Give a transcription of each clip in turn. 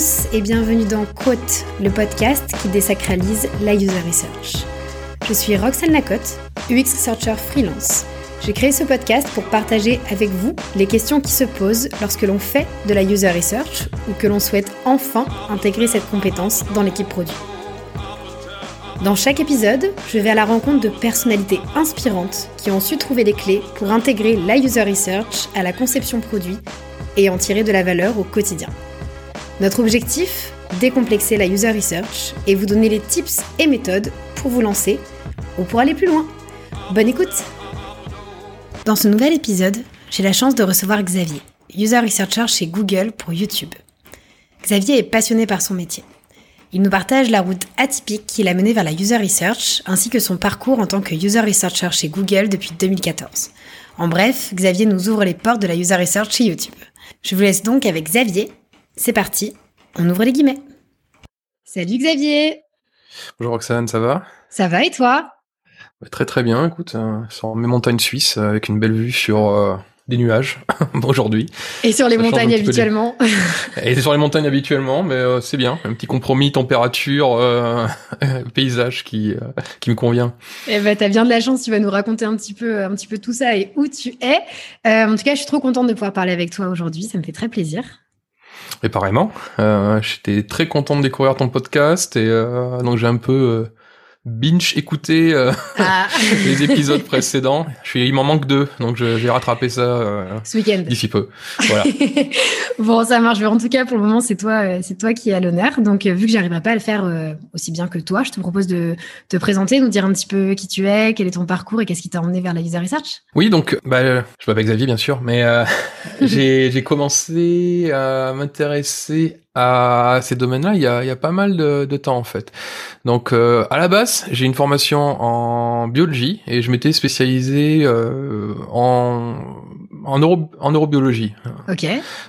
tous et bienvenue dans Quote, le podcast qui désacralise la user research. Je suis Roxane Lacotte, UX Researcher freelance. J'ai créé ce podcast pour partager avec vous les questions qui se posent lorsque l'on fait de la user research ou que l'on souhaite enfin intégrer cette compétence dans l'équipe produit. Dans chaque épisode, je vais à la rencontre de personnalités inspirantes qui ont su trouver les clés pour intégrer la user research à la conception produit et en tirer de la valeur au quotidien. Notre objectif Décomplexer la user research et vous donner les tips et méthodes pour vous lancer ou pour aller plus loin. Bonne écoute Dans ce nouvel épisode, j'ai la chance de recevoir Xavier, user researcher chez Google pour YouTube. Xavier est passionné par son métier. Il nous partage la route atypique qu'il a menée vers la user research ainsi que son parcours en tant que user researcher chez Google depuis 2014. En bref, Xavier nous ouvre les portes de la user research chez YouTube. Je vous laisse donc avec Xavier. C'est parti, on ouvre les guillemets. Salut Xavier Bonjour Roxane, ça va? Ça va et toi? Bah, Très très bien, écoute, euh, sur mes montagnes suisses euh, avec une belle vue sur euh, des nuages aujourd'hui. Et sur les montagnes habituellement Et sur les montagnes habituellement, mais c'est bien, un petit compromis température, paysage qui qui me convient. Eh ben t'as bien de la chance, tu vas nous raconter un petit peu un petit peu tout ça et où tu es. en tout cas, je suis trop contente de pouvoir parler avec toi aujourd'hui, ça me fait très plaisir. Et pareillement, euh, j'étais très content de découvrir ton podcast et euh, donc j'ai un peu euh, binge écouté euh, ah. les épisodes précédents. Je suis, il m'en manque deux, donc je vais rattraper ça euh, ce week-end d'ici peu. Voilà. bon, ça marche. En tout cas, pour le moment, c'est toi, c'est toi qui as l'honneur. Donc, vu que j'arriverai pas à le faire aussi bien que toi, je te propose de te présenter, nous dire un petit peu qui tu es, quel est ton parcours et qu'est-ce qui t'a emmené vers la user research. Oui, donc, bah, je m'appelle Xavier, bien sûr, mais j'ai commencé à m'intéresser à ces domaines-là il y a, il y a pas mal de, de temps en fait. Donc euh, à la base, j'ai une formation en biologie et je m'étais spécialisé euh, en en, neuro, en neurobiologie. Ok.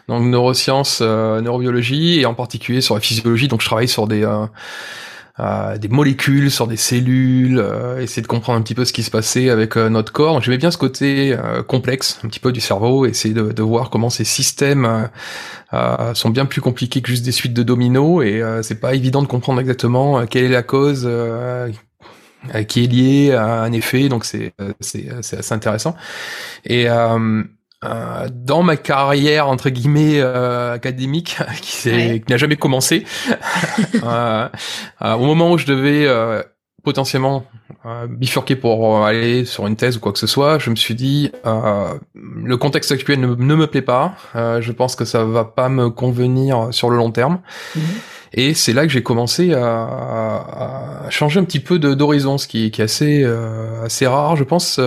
Donc neurosciences, euh, neurobiologie et en particulier sur la physiologie. Donc je travaille sur des euh, euh, des molécules, sur des cellules, euh, essayer de comprendre un petit peu ce qui se passait avec euh, notre corps. J'aimais bien ce côté complexe, un petit peu du cerveau, essayer de, de voir comment ces systèmes sont bien plus compliqués que juste des suites de dominos et c'est pas évident de comprendre exactement quelle est la cause qui est liée à un effet. Donc c'est c'est assez intéressant et euh, dans ma carrière entre guillemets euh, académique qui, qui n'a jamais commencé. Euh, euh, au moment où je devais potentiellement bifurquer pour aller sur une thèse ou quoi que ce soit je me suis dit le contexte actuel ne, me plaît pas. Je pense que ça va pas me convenir sur le long terme. Mhm. Et c'est là que j'ai commencé à, à, changer un petit peu d'horizon, ce qui, qui, est assez, assez rare, je pense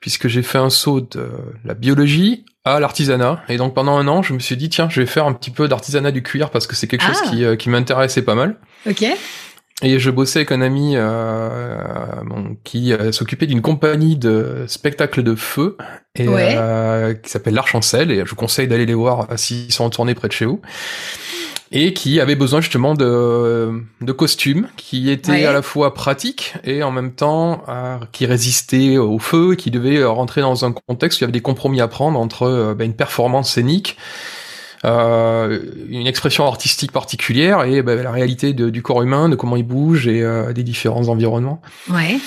puisque j'ai fait un saut de la biologie à l'artisanat. Et donc pendant un an, je me suis dit, tiens, je vais faire un petit peu d'artisanat du cuir parce que c'est quelque chose ah. qui, euh, qui m'intéressait pas mal. Ok. Et je bossais avec un ami euh, bon, qui euh, s'occupait d'une compagnie de spectacles de feu et, euh, qui s'appelle l'Archancel. Et je vous conseille d'aller les voir s'ils sont en tournée près de chez vous et qui avait besoin justement de, de costumes qui étaient à la fois pratiques et en même temps euh, qui résistaient au feu, qui devaient euh, rentrer dans un contexte où il y avait des compromis à prendre entre euh, bah, une performance scénique, euh, une expression artistique particulière et bah, la réalité de, du corps humain, de comment il bouge et des différents environnements. Ouais.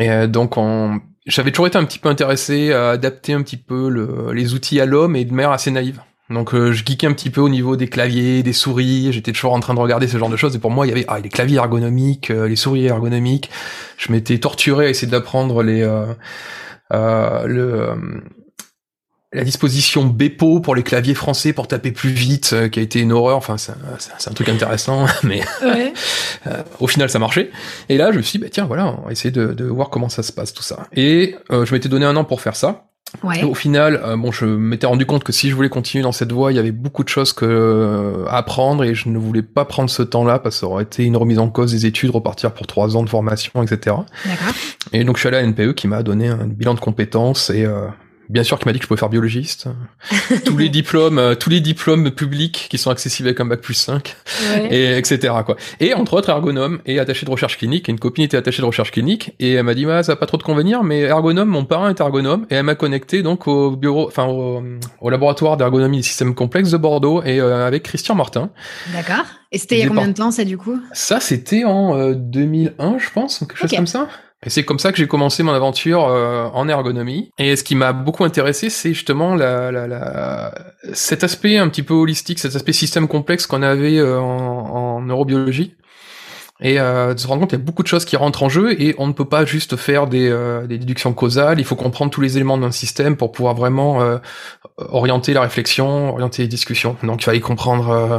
Et donc on, j'avais toujours été un petit peu intéressé à adapter un petit peu le, les outils à l'homme et de manière assez naïve. Donc euh, je geekais un petit peu au niveau des claviers, des souris, j'étais toujours en train de regarder ce genre de choses et pour moi il y avait ah, les claviers ergonomiques, euh, les souris ergonomiques. Je m'étais torturé à essayer d'apprendre les euh, euh le la disposition Bepo pour les claviers français pour taper plus vite, qui a été une horreur. Enfin, c'est un, truc intéressant, mais ouais. au final, ça marchait. Et là, je me suis dit, bah, tiens, voilà, on va essayer de, de, voir comment ça se passe tout ça. Et je m'étais donné un an pour faire ça. Ouais. Au final, euh, bon, je m'étais rendu compte que si je voulais continuer dans cette voie, il y avait beaucoup de choses que, euh, à apprendre et je ne voulais pas prendre ce temps-là parce que ça aurait été une remise en cause des études, repartir pour trois ans de formation, etc. Et donc je suis allé à NPE qui m'a donné un bilan de compétences et euh, bien sûr, qui m'a dit que je pouvais faire biologiste. tous les diplômes, euh, tous les diplômes publics qui sont accessibles avec un bac plus 5, et etc. quoi. Et entre autres ergonome et attaché de recherche clinique. une copine était attachée de recherche clinique et elle m'a dit ouais, ça a pas trop de convenir, mais ergonome, mon parent est ergonome et elle m'a connecté donc au bureau, enfin au, laboratoire d'ergonomie des systèmes complexes de Bordeaux et euh, avec Christian Martin. D'accord. Et c'était il y a combien de temps ça du coup? Ça c'était en 2001 je pense, quelque chose comme ça. Et c'est comme ça que j'ai commencé mon aventure euh, en ergonomie. Et ce qui m'a beaucoup intéressé, c'est justement la, la, la, cet aspect un petit peu holistique, cet aspect système complexe qu'on avait euh, en, en, neurobiologie et euh, de se rendre compte qu'il y a beaucoup de choses qui rentrent en jeu et on ne peut pas juste faire des, euh, des déductions causales, il faut comprendre tous les éléments d'un système pour pouvoir vraiment euh, orienter la réflexion, orienter les discussions. Donc il fallait comprendre, euh,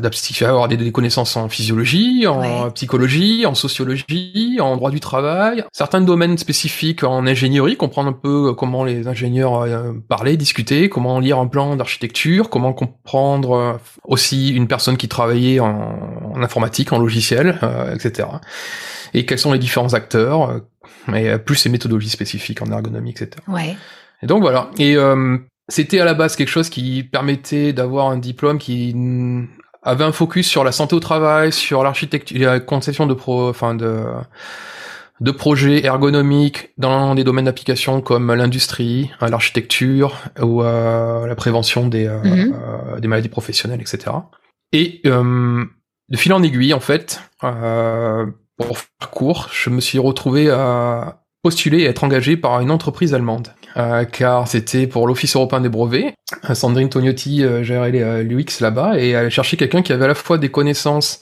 il fallait avoir des, des, connaissances en physiologie, en psychologie, en sociologie, en droit du travail, certains domaines spécifiques en ingénierie, comprendre un peu comment les ingénieurs euh, parlaient, discutaient, comment lire un plan d'architecture, comment comprendre aussi une personne qui travaillait en, en informatique, en logiciel, euh, etc. Et quels sont les différents acteurs, euh, et plus ces méthodologies spécifiques en ergonomie, etc. Ouais. Et donc voilà. Et euh, c'était à la base quelque chose qui permettait d'avoir un diplôme qui avait un focus sur la santé au travail, sur l'architecture, la conception de pro, enfin de de projets ergonomiques dans des domaines d'application comme l'industrie, l'architecture ou la prévention des, mm-hmm. des maladies professionnelles, etc. Et de fil en aiguille, en fait, euh, pour faire court, je me suis retrouvé à postuler et être engagé par une entreprise allemande. Euh, car c'était pour l'Office européen des brevets. Sandrine Tognotti euh, gérait l'UX là-bas et elle cherchait quelqu'un qui avait à la fois des connaissances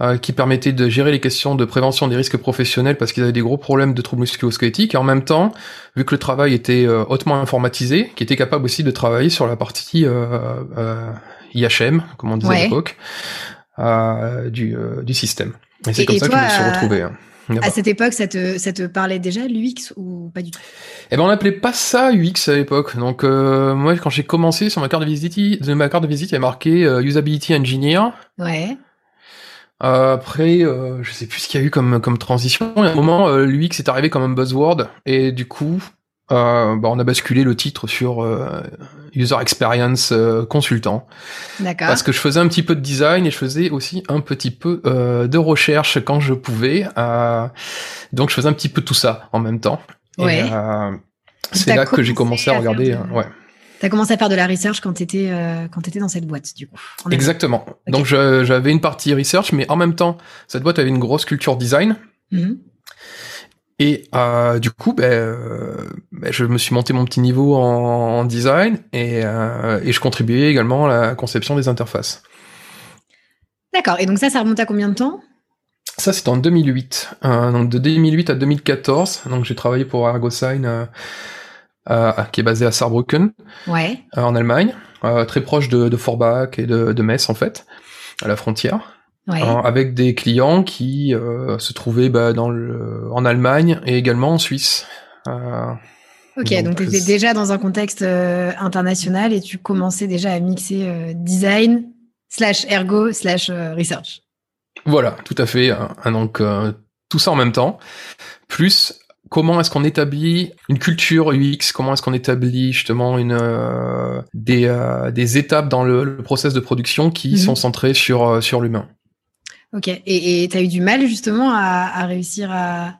euh, qui permettaient de gérer les questions de prévention des risques professionnels parce qu'ils avaient des gros problèmes de troubles musculo-squelettiques et en même temps, vu que le travail était euh, hautement informatisé, qui était capable aussi de travailler sur la partie IHM, comme on disait à l'époque, euh, du, euh, du système. Et c'est comme ça que je me suis retrouvé. Hein. À cette époque, ça te, ça te parlait déjà l'UX ou pas du tout? Eh ben, on n'appelait pas ça UX à l'époque. Donc, euh, moi, quand j'ai commencé sur ma carte de visite, de ma carte de visite, il y a marqué euh, Usability Engineer. Ouais. Euh, après, euh, je sais plus ce qu'il y a eu comme, comme transition. À un moment, l'UX est arrivé comme un buzzword et du coup, bah, on a basculé le titre sur user experience euh, consultant. D'accord. Parce que je faisais un petit peu de design et je faisais aussi un petit peu euh, de recherche quand je pouvais. Euh, donc je faisais un petit peu tout ça en même temps. Ouais. c'est là que j'ai commencé à, regarder. De... ouais. T'as commencé à faire de la research quand t'étais euh, quand t'étais dans cette boîte du coup. Exactement. Donc j'avais une partie research, mais en même temps cette boîte avait une grosse culture design. Mm et euh, du coup, ben, euh, ben, je me suis monté mon petit niveau en, design et, euh, et, je contribuais également à la conception des interfaces. D'accord. Et donc ça, ça remonte à combien de temps? Ça, c'était en 2008. Euh, donc de 2008 à 2014. Donc j'ai travaillé pour ArgoSign, qui est basé à Saarbrücken, ouais. en Allemagne, très proche de, de Forbach et de, de Metz en fait, à la frontière avec des clients qui euh, se trouvaient bah, dans le, en Allemagne et également en Suisse. Euh, ok, donc, tu étais déjà dans un contexte euh, international et tu commençais déjà à mixer design slash ergo slash research. Voilà, tout à fait. donc tout ça en même temps, plus comment est-ce qu'on établit une culture UX, comment est-ce qu'on établit justement une des, des étapes dans le, le process de production qui mhm. sont centrées sur sur l'humain? Ok. Et tu as eu du mal justement à, réussir à,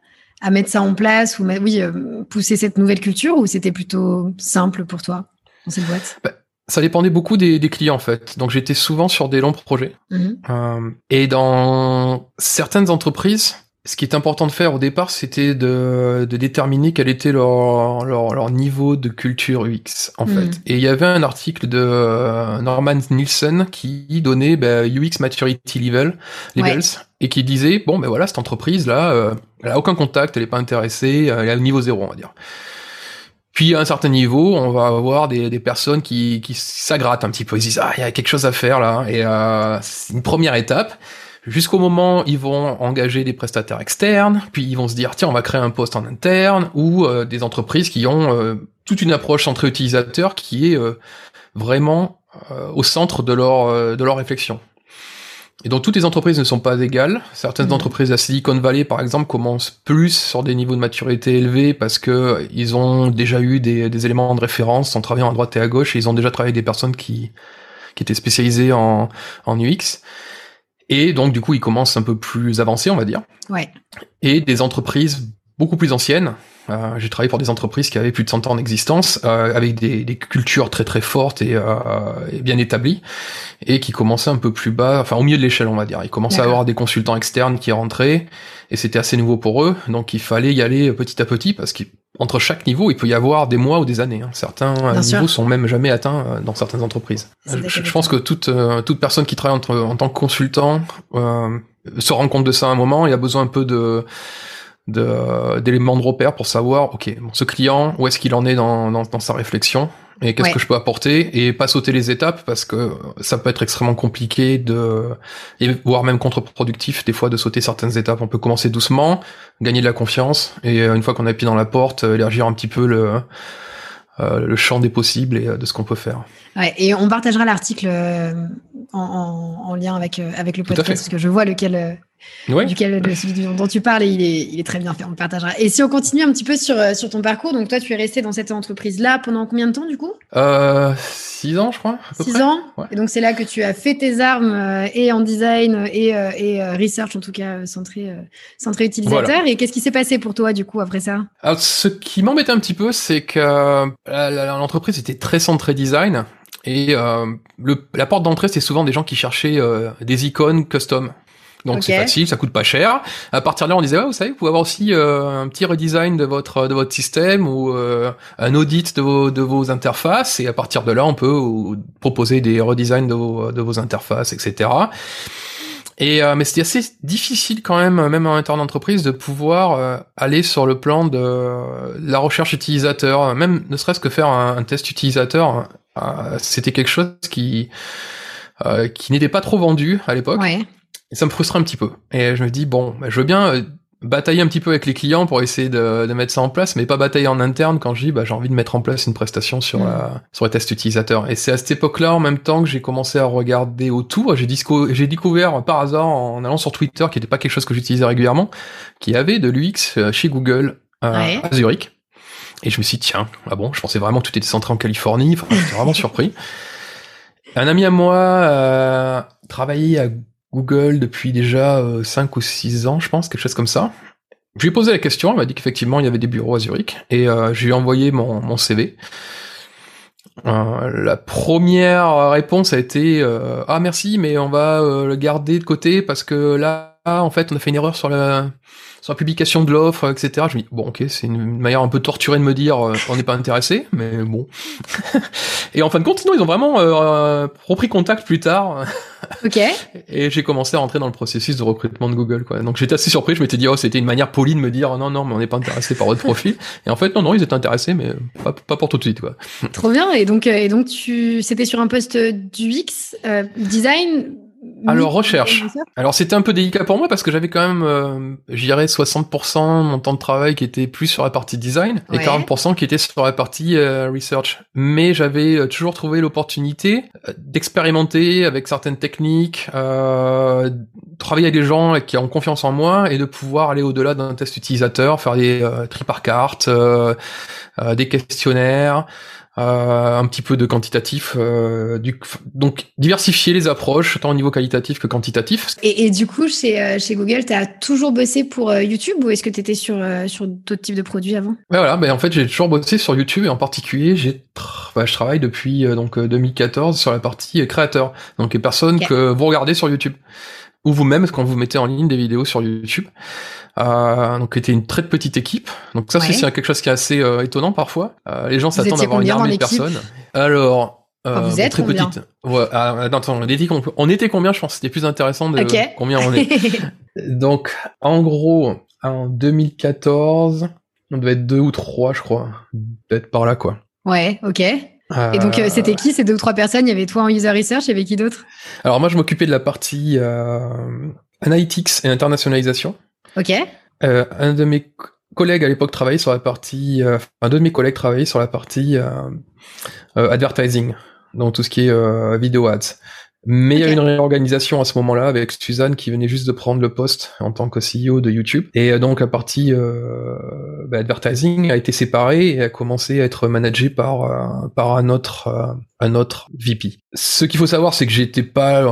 mettre ça en place ou oui, euh, pousser cette nouvelle culture ou c'était plutôt simple pour toi dans cette boîte? Bah, Ça dépendait beaucoup des, clients en fait. Donc j'étais souvent sur des longs projets. Mm-hmm. Euh, et dans certaines entreprises, ce qui est important de faire au départ, c'était de, de, déterminer quel était leur, leur, leur, niveau de culture UX, en fait. Mm. Et il y avait un article de euh, Norman Nielsen qui donnait bah, UX Maturity Level, Levels, et qui disait, bon, ben voilà, cette entreprise-là, euh, elle a aucun contact, elle est pas intéressée, elle est à niveau zéro, on va dire. Puis à un certain niveau, on va avoir des, des personnes qui, qui s'aggrattent un petit peu, ils disent, ah, il y a quelque chose à faire là, et euh, c'est une première étape jusqu'au moment ils vont engager des prestataires externes, puis ils vont se dire tiens on va créer un poste en interne, ou euh, des entreprises qui ont euh, toute une approche centrée utilisateur qui est euh, vraiment au centre de leur de leur réflexion. Et donc toutes les entreprises ne sont pas égales. Certaines Mhm. entreprises à Silicon Valley, par exemple, commencent plus sur des niveaux de maturité élevés parce que ils ont déjà eu des, des éléments de référence en travaillant à droite et à gauche et ils ont déjà travaillé avec des personnes qui, qui étaient spécialisées en, en UX. Et donc du coup, ils commencent un peu plus avancés, on va dire. Ouais. Et des entreprises beaucoup plus anciennes. Euh, j'ai travaillé pour des entreprises qui avaient plus de 100 ans d'existence, euh, avec des, des cultures très très fortes et, euh, et bien établies, et qui commençaient un peu plus bas, enfin au milieu de l'échelle, on va dire. Ils commençaient à avoir des consultants externes qui rentraient, et c'était assez nouveau pour eux, donc il fallait y aller petit à petit, parce qu'entre chaque niveau, il peut y avoir des mois ou des années. hein. Certains euh, Bien sûr. niveaux sont même jamais atteints euh, dans certaines entreprises. Je, pense que toute, euh, toute personne qui travaille entre- en tant que consultant euh, se rend compte de ça à un moment, il a besoin un peu de- d'éléments de repère pour savoir, ok, bon, ce client, où est-ce qu'il en est dans, dans, dans sa réflexion et qu'est-ce Ouais. que je peux apporter et pas sauter les étapes parce que ça peut être extrêmement compliqué de et voire même contre-productif des fois de sauter certaines étapes. On peut commencer doucement, gagner de la confiance et euh, une fois qu'on a pied dans la porte, euh, élargir un petit peu le euh, le champ des possibles et de ce qu'on peut faire. Ouais, et on partagera l'article euh, en, en- en lien avec, euh, avec le podcast, parce que je vois lequel, euh, Ouais. duquel, le- celui dont tu parles, et il est, il est très bien fait, on le partagera. Et si on continue un petit peu sur, sur ton parcours, donc toi, tu es resté dans cette entreprise-là pendant combien de temps, du coup? Euh, six ans, je crois. À peu Six près. ans Ouais. Et donc, c'est là que tu as fait tes armes, et en design, et, et research, en tout cas, centré, centré utilisateur. Voilà. Et qu'est-ce qui s'est passé pour toi, du coup, après ça? Alors, ce qui m'embêtait un petit peu, c'est que l'entreprise était très centrée design et euh, le, la porte d'entrée, c'est souvent des gens qui cherchaient euh, des icônes custom. Donc Ok. c'est facile, ça coûte pas cher. À partir de là, on disait ouais, vous savez, vous pouvez avoir aussi euh, un petit redesign de votre de votre système ou euh, un audit de vos de vos interfaces et à partir de là, on peut euh, proposer des redesigns de vos de vos interfaces, etc. Et euh, mais c'était assez difficile quand même, même en interne d'entreprise, de pouvoir euh, aller sur le plan de la recherche utilisateur, même ne serait-ce que faire un, un test utilisateur. Euh, c'était quelque chose qui euh, qui n'était pas trop vendu à l'époque. Ouais. Et ça me frustrait un petit peu. Et je me dis bon, bah, je veux bien euh, batailler un petit peu avec les clients pour essayer de, de mettre ça en place, mais pas batailler en interne quand je dis bah, j'ai envie de mettre en place une prestation sur Mm. la sur les tests utilisateurs. Et c'est à cette époque-là, en même temps que j'ai commencé à regarder autour, j'ai disco- j'ai découvert par hasard en allant sur Twitter, qui n'était pas quelque chose que j'utilisais régulièrement, qu'il y avait de l'UX chez Google euh, Ouais. à Zurich. Et je me suis dit, tiens, ah bon, je pensais vraiment que tout était centré en Californie. Enfin, j'étais vraiment surpris. Un ami à moi euh, travaillait à Google depuis déjà euh, 5 ou 6 ans, je pense, quelque chose comme ça. Je lui ai posé la question, elle m'a dit qu'effectivement il y avait des bureaux à Zurich, et euh, je lui ai envoyé mon, mon CV. Euh, la première réponse a été euh, ah merci mais on va euh, le garder de côté parce que là en fait on a fait une erreur sur la sur la publication de l'offre etc je me dis bon ok c'est une manière un peu torturée de me dire euh, on n'est pas intéressé mais bon et en fin de compte non ils ont vraiment euh, repris contact plus tard Ok. et j'ai commencé à rentrer dans le processus de recrutement de Google, quoi. Donc j'étais assez surpris, je m'étais dit, oh, c'était une manière polie de me dire, non, non, mais on n'est pas intéressé par votre profil. Et en fait, non, non, ils étaient intéressés, mais pas, pas pour tout de suite, quoi. Trop bien. Et donc, euh, et donc tu, c'était sur un poste d'UX, euh, design. Alors, recherche. Alors c'était un peu délicat pour moi parce que j'avais quand même, euh, je dirais, 60% de mon temps de travail qui était plus sur la partie design et Ouais. 40% qui était sur la partie euh, research. Mais j'avais euh, toujours trouvé l'opportunité euh, d'expérimenter avec certaines techniques, euh, travailler avec des gens qui ont confiance en moi et de pouvoir aller au-delà d'un test utilisateur, faire des euh, tri par carte, euh, euh, des questionnaires. Euh, un petit peu de quantitatif, euh, du, donc diversifier les approches tant au niveau qualitatif que quantitatif. Et, et du coup, chez, euh, chez Google, tu as toujours bossé pour euh, YouTube ou est-ce que tu étais sur, euh, sur d'autres types de produits avant? Ouais, voilà, ben en fait j'ai toujours bossé sur YouTube et en particulier j'ai tra- bah, je travaille depuis euh, donc euh, 2014 sur la partie créateur. Donc les personnes que vous regardez sur YouTube ou vous-même quand vous mettez en ligne des vidéos sur YouTube. Euh, donc c'était une très petite équipe. Donc ça Ouais. c'est quelque chose qui est assez euh, étonant parfois. Euh, les gens s'attendent à avoir une armée de personnes. Alors Enfin, vous êtes très combien petite. Ouais, ah, attends, on était, on était combien Je pense que c'était plus intéressant de Ok. combien on est. Donc, en gros, en 2014, on devait être deux ou trois, je crois. Peut-être par là, quoi. ouais, ok. Et donc, euh, c'était qui ces deux ou trois personnes? Il y avait toi en user research, il y avait qui d'autre? Alors, moi, je m'occupais de la partie euh, analytics et internationalisation. Ok. Euh, un de mes co- collègues à l'époque travaillait sur la partie... Euh, enfin, deux de mes collègues travaillaient sur la partie euh, euh, advertising, donc tout ce qui est euh, vidéo ads. Mais il y a eu une réorganisation à ce moment-là avec Suzanne qui venait juste de prendre le poste en tant que CEO de YouTube. Et donc la partie euh, bah, advertising a été séparée et a commencé à être managée par euh, par un autre euh, un autre VP. Ce qu'il faut savoir, c'est que j'étais pas,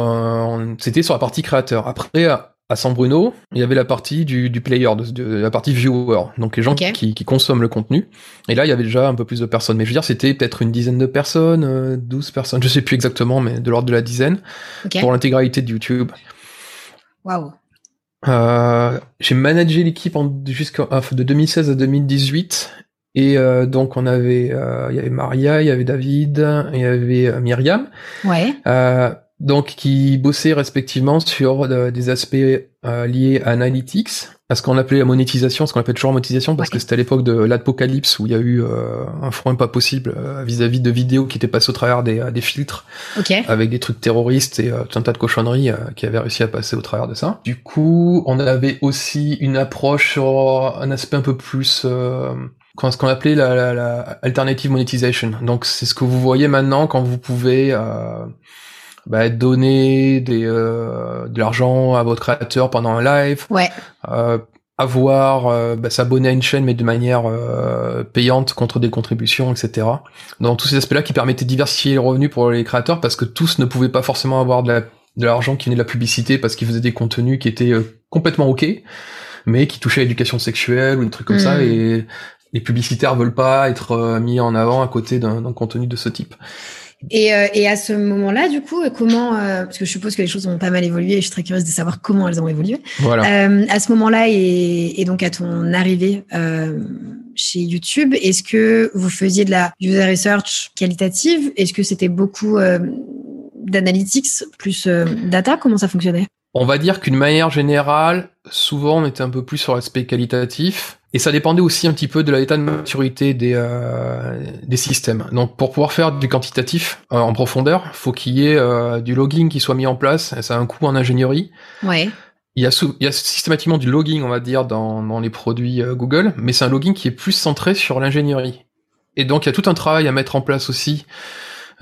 c'était sur la partie créateur. Après, à San Bruno, il y avait la partie du, player, de, la partie viewer, donc les gens qui, consomment le contenu. Et là, il y avait déjà un peu plus de personnes. Mais je veux dire, c'était peut-être une dizaine de personnes, 12 euh, personnes, je sais plus exactement, mais de l'ordre de la dizaine, pour l'intégralité de YouTube. Waouh. Euh, j'ai managé l'équipe jusqu'à de 2016 à 2018 et euh, donc on avait il y avait Maria, il y avait David, il y avait Myriam. Ouais donc qui bossaient respectivement sur euh, des aspects euh, liés à analytics, à ce qu'on appelait la monétisation, ce qu'on appelle toujours monétisation, parce que c'était à l'époque de l'apocalypse où il y a eu euh, un frein pas possible vis-à-vis de vidéos qui étaient passées au travers des, des filtres, avec des trucs terroristes et tout un tas de cochonneries qui avaient réussi à passer au travers de ça. Du coup, on avait aussi une approche sur un aspect un peu plus ce qu'on appelait la, la, la, alternative monetization. Donc c'est ce que vous voyez maintenant quand vous pouvez bah, donner des, euh, de l'argent à votre créateur pendant un live, ouais. euh, avoir euh, bah, s'abonner à une chaîne mais de manière euh, payante contre des contributions, etc. Dans tous ces aspects-là qui permettaient de diversifier les revenus pour les créateurs parce que tous ne pouvaient pas forcément avoir de l'argent qui venait de la publicité parce qu'ils faisaient des contenus qui étaient complètement ok, mais qui touchaient à l'éducation sexuelle ou des trucs comme ça hmm. et les publicitaires veulent pas être mis en avant à côté d'un contenu de ce type. Et, euh, et, à ce moment-là, du coup, comment euh, Parce que je suppose que les choses ont pas mal évolué et je suis très curieuse de savoir comment elles ont évolué. Voilà. Euh, à ce moment-là et, et, donc à ton arrivée euh, chez YouTube, est-ce que vous faisiez de la user research qualitative? Est-ce que c'était beaucoup euh, d'analytics plus data? Comment ça fonctionnait? On va dire qu'une manière générale, souvent on était un peu plus sur l'aspect qualitatif. Et ça dépendait aussi un petit peu de l'état de maturité des, euh, des systèmes. Donc pour pouvoir faire du quantitatif euh, en profondeur, faut qu'il y ait euh, du logging qui soit mis en place. Et ça a un coût en ingénierie. Ouais. Il y, a il y a systématiquement du logging, on va dire, dans, dans les produits Google, mais c'est un logging qui est plus centré sur l'ingénierie. Et donc il y a tout un travail à mettre en place aussi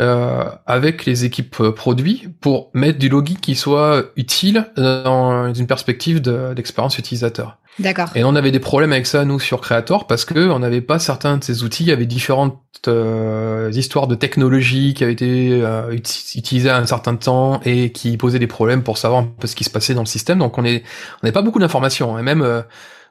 euh, avec les équipes produits pour mettre du logging qui soit utile dans une perspective d'expérience utilisateur. D'accord. Et on avait des problèmes avec ça, nous, sur Creator, parce que on n'avait pas certains de ces outils. Il y avait différentes euh, histoires de technologie qui avaient été euh, utilisées à un certain temps et qui posaient des problèmes pour savoir un peu ce qui se passait dans le système. Donc on est, on n'avait pas beaucoup d'informations. Et même euh,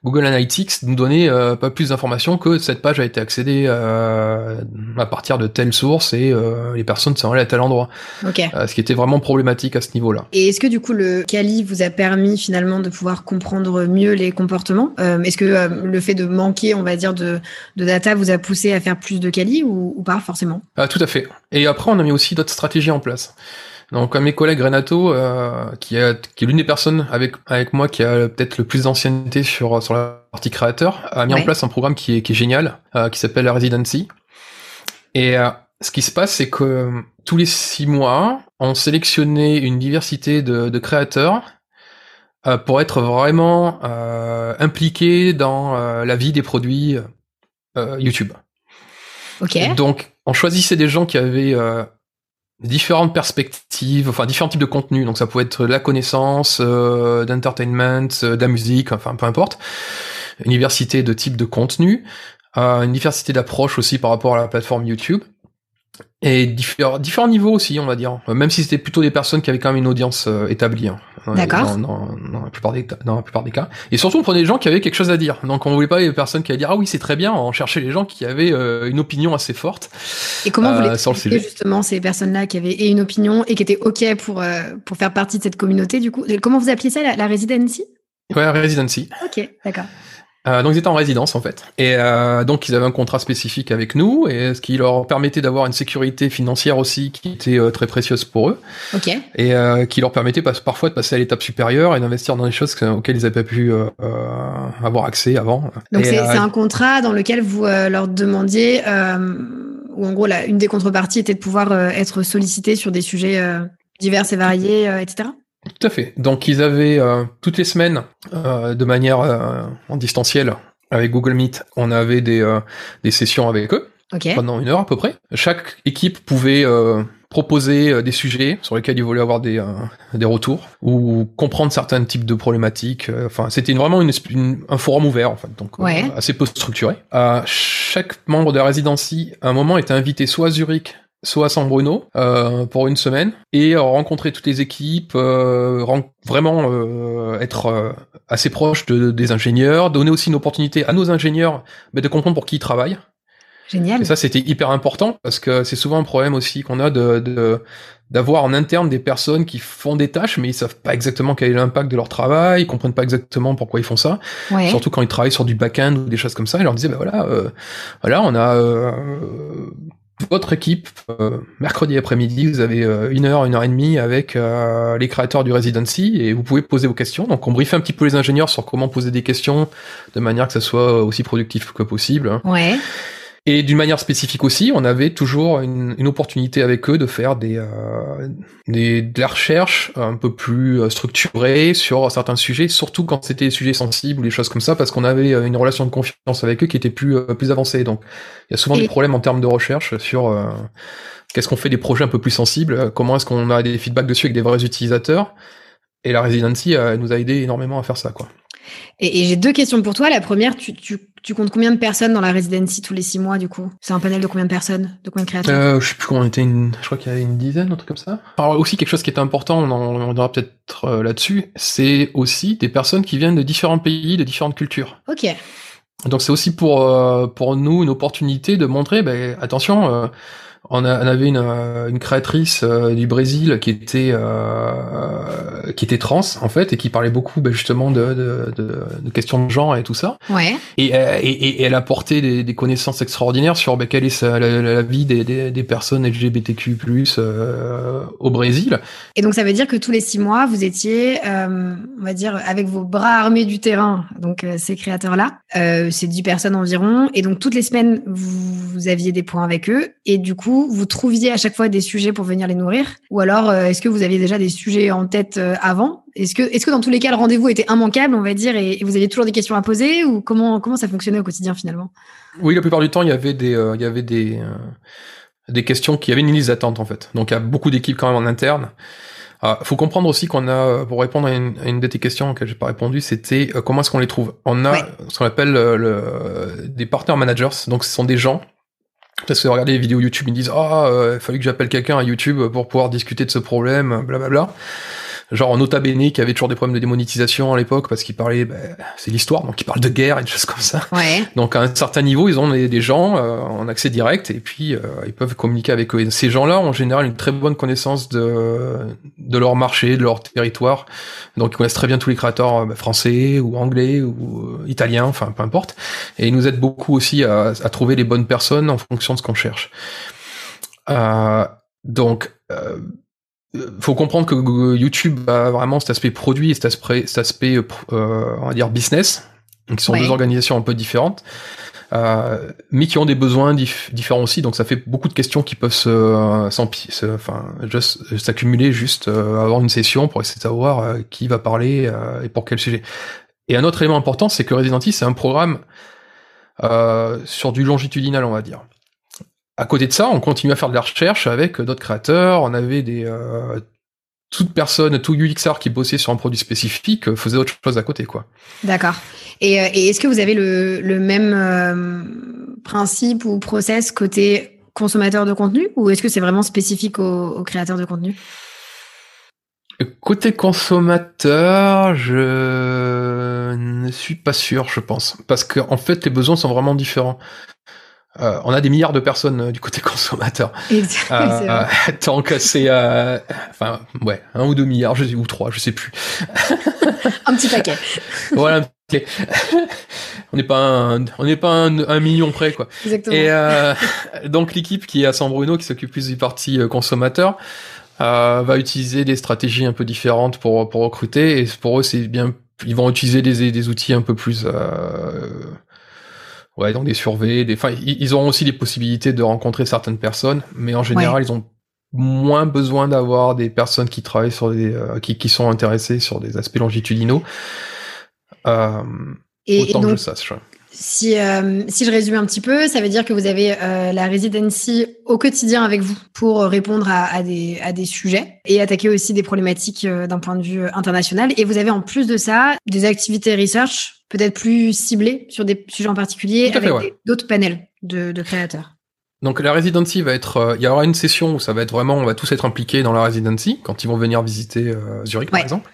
Google Analytics nous donnait euh, pas plus d'informations que cette page a été accédée euh, à partir de telle source et euh, les personnes sont allées à tel endroit. Okay. ce qui était vraiment problématique à ce niveau-là. Et est-ce que du coup le Kali vous a permis finalement de pouvoir comprendre mieux les comportements? Est-ce que le fait de manquer, on va dire, de, de data vous a poussé à faire plus de Kali ou, ou pas forcément? Ah, Tout à fait. Et après, on a mis aussi d'autres stratégies en place. Donc, comme mes collègues Renato, euh, qui, est, qui est l'une des personnes avec, avec moi qui a peut-être le plus d'ancienneté sur, sur la partie créateur, a mis en place un programme qui est, qui est génial, euh, qui s'appelle la Residency. Et euh, ce qui se passe, c'est que tous les six mois, on sélectionnait une diversité de, de créateurs pour être vraiment impliqués dans la vie des produits YouTube. Okay. Donc, on choisissait des gens qui avaient différentes perspectives, enfin différents types de contenus. Donc ça pouvait être la connaissance, euh, d'entertainment, euh, de la musique, enfin peu importe. Une diversité de types de contenu, euh, une diversité d'approches aussi par rapport à la plateforme YouTube. Et différents, différents niveaux aussi, on va dire. Même si c'était plutôt des personnes qui avaient quand même une audience euh, établie. Hein. D'accord. Dans, dans, la plupart des, dans la plupart des cas. Et surtout, on prenait des gens qui avaient quelque chose à dire. Donc, on voulait pas les personnes qui allaient dire ah oui c'est très bien. On cherchait les gens qui avaient euh, une opinion assez forte. Et comment vous euh, les justement ces personnes-là qui avaient une opinion et qui étaient ok pour euh, pour faire partie de cette communauté du coup? Comment vous appeliez ça la, la residency Ouais, la residency. Ok, d'accord. Euh, donc ils étaient en résidence en fait. Et euh, donc ils avaient un contrat spécifique avec nous et ce qui leur permettait d'avoir une sécurité financière aussi qui était euh, très précieuse pour eux. Ok. Et qui leur permettait parfois de passer à l'étape supérieure et d'investir dans des choses auxquelles ils n'avaient pas pu avoir accès avant. Donc c'est un contrat dans lequel vous leur demandiez, ou en gros la, une des contreparties était de pouvoir être sollicité sur des sujets divers et variés, etc. Tout à fait. Donc ils avaient euh, toutes les semaines, euh, de manière euh, en distanciel, avec Google Meet, on avait des, des sessions avec eux. pendant une heure à peu près. Chaque équipe pouvait proposer des sujets sur lesquels ils voulaient avoir des, des retours ou comprendre certains types de problématiques. Enfin, c'était vraiment une, un forum ouvert en fait, donc assez peu structuré. chaque membre de la résidency, à un moment, était invité soit à Zurich, soit à San Bruno euh, pour une semaine et rencontrer toutes les équipes, euh, vraiment euh, être euh, assez proche de, des ingénieurs, donner aussi une opportunité à nos ingénieurs mais de comprendre pour qui ils travaillent. Génial. Et ça c'était hyper important parce que c'est souvent un problème aussi qu'on a de, d'avoir en interne des personnes qui font des tâches mais ils savent pas exactement quel est l'impact de leur travail, ils comprennent pas exactement pourquoi ils font ça. Ouais. Surtout quand ils travaillent sur du back-end ou des choses comme ça. Ils leur disaient bah voilà, euh, voilà on a votre équipe, euh, mercredi après-midi, vous avez euh, une heure, une heure et demie avec euh, les créateurs du Residency et vous pouvez poser vos questions. Donc on briefait un petit peu les ingénieurs sur comment poser des questions de manière que ça soit aussi productif que possible. Ouais. Et d'une manière spécifique aussi, on avait toujours une, une opportunité avec eux de faire des, euh, des de la recherche un peu plus euh, structurée sur certains sujets, surtout quand c'était des sujets sensibles ou des choses comme ça, parce qu'on avait euh, une relation de confiance avec eux qui était plus euh, plus avancée. Donc il y a souvent des problèmes en termes de recherche sur qu'est-ce qu'on fait des projets un peu plus sensibles, comment est-ce qu'on a des feedbacks dessus avec des vrais utilisateurs. Et la residency nous a aidé énormément à faire ça, quoi. Et, et j'ai deux questions pour toi. La première, tu, tu, tu, comptes combien de personnes dans la residency tous les six mois, du coup? C'est un panel de combien de personnes De combien de créateurs? Euh, Je sais plus combien on était, une... je crois qu'il y avait une dizaine, un truc comme ça. Alors aussi, quelque chose qui est important, on en reviendra peut-être euh, là-dessus, c'est aussi des personnes qui viennent de différents pays, de différentes cultures. Ok. Donc c'est aussi pour, euh, pour nous une opportunité de montrer, ben, attention, on, a, on, avait une, euh, une créatrice euh, du Brésil qui était euh, qui était trans en fait et qui parlait beaucoup ben, justement de, de, de, de, questions de genre et tout ça. Ouais. Et, et, et elle a porté des, des, connaissanges extraordinaires sur ben, quelle est sa, la, la, vie des, des, des, personnes LGBTQ+ euh, au Brésil. Et donc ça veut dire que tous les six mois vous étiez, euh, on va dire, avec vos bras armés du terrain, donc ces créateurs là, c'est dix personnes environ, et donc toutes les semaines vous, vous aviez des points avec eux, et du coup vous, trouviez à chaque fois des sujets pour venir les nourrir Ou alors, euh, est-ce que vous aviez déjà des sujets en tête euh, avant? Est-ce que, dans tous les cas, le rendez-vous était immanquable, on va dire, et, vous aviez toujours des questions à poser Ou comment, comment ça fonctionnait au quotidien finalement? Oui, la plupart du temps, il y avait des, euh, il y avait des, des questions qui avaient une liste d'attente en fait. Donc il y a beaucoup d'équipes quand même en interne. Il faut comprendre aussi qu'on a, pour répondre à une, à une de tes questions auxquelles j'ai pas répondu, c'était comment est-ce qu'on les trouve? On a ce qu'on appelle le, des partner managers. Donc ce sont des gens parce que regarder les vidéos YouTube, ils disent ah, euh, il fallait que j'appelle quelqu'un à YouTube pour pouvoir discuter de ce problème, blablabla. Genre Nota Bene qui avait toujours des problèmes de démonétisation à l'époque parce qu'il parlait, bah, c'est l'histoire, donc il parle de guerre et des choses comme ça. Ouais. Donc à un certain niveau, ils ont des, des gens euh, en accès direct et puis euh, ils peuvent communiquer avec eux. Et ces gens-là ont en général une très bonne connaissance de de leur marché, de leur territoire. Donc ils connaissent très bien tous les créateurs bah, français ou anglais ou euh, italiens, enfin peu importe. Et ils nous aident beaucoup aussi à, à trouver les bonnes personnes en fonction de ce qu'on cherche. Euh, donc faut comprendre que YouTube a vraiment cet aspect produit et cet aspect, cet aspect euh, on va dire business, qui sont deux organisations un peu différentes, euh, mais qui ont des besoins différents aussi. Donc ça fait beaucoup de questions qui peuvent se, se enfin, s'accumuler juste euh, avant une session pour essayer de savoir euh, qui va parler euh, et pour quel sujet. Et un autre élément important, c'est que Resident Evil, c'est un programme sur du longitudinal, on va dire à côté de ça, on continue à faire de la recherche avec d'autres créateurs. On avait des euh, toute personne, tout UXR qui bossait sur un produit spécifique euh, faisait autre chose à côté, quoi. D'accord. Et, euh, et est-ce que vous avez le, le même euh, principe ou process côté consommateur de contenu ou est-ce que c'est vraiment spécifique aux, aux, créateurs de contenu? Côté consommateur, je ne suis pas sûr, je pense, parce qu'en en fait, les besoins sont vraiment différents. Euh, on a des milliards de personnes euh, du côté consommateur. Euh, tant que c'est, euh, enfin, ouais, un ou deux milliards, je sais, ou trois, je sais plus. un petit paquet. voilà. on n'est pas un, on n'est pas un, million près quoi. Exactement. Et donc l'équipe qui est à San Bruno, qui s'occupe plus du parti consommateur, va utiliser des stratégies un peu différentes pour pour recruter. Et pour eux, c'est bien, ils vont utiliser des, des outils un peu plus Ouais, donc des surveys, des, enfin, ils ont aussi des possibilités de rencontrer certaines personnes, mais en général, ouais. ils ont moins besoin d'avoir des personnes qui travaillent sur des, euh, qui, qui sont intéressées sur des aspects longitudinaux. Euh, et, autant et donc, que je sache. si, euh, si je résume un petit peu, ça veut dire que vous avez la residency au quotidien avec vous pour répondre à, à, des, à des sujets et attaquer aussi des problématiques d'un point de vue international. Et vous avez en plus de ça des activités research peut-être plus ciblées sur des sujets en particulier avec ouais. d'autres panels de, de créateurs. Donc la residency va être, il y aura une session où ça va être vraiment, on va tous être impliqués dans la residency quand ils vont venir visiter Zurich par exemple.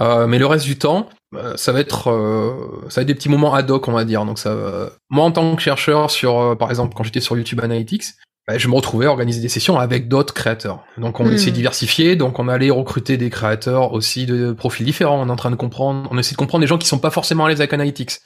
Euh, mais le reste du temps, euh, ça va être euh, ça va être des petits moments ad hoc on va dire donc ça moi en tant que chercheur sur par exemple quand j'étais sur YouTube Analytics bah, je me retrouvais à organiser des sessions avec d'autres créateurs. Donc on mm. essaie de diversifier. Donc on allait recruter des créateurs aussi de profils différents. On est en train de comprendre on essaie de comprendre des gens qui sont pas forcément à l'aise avec Analytics.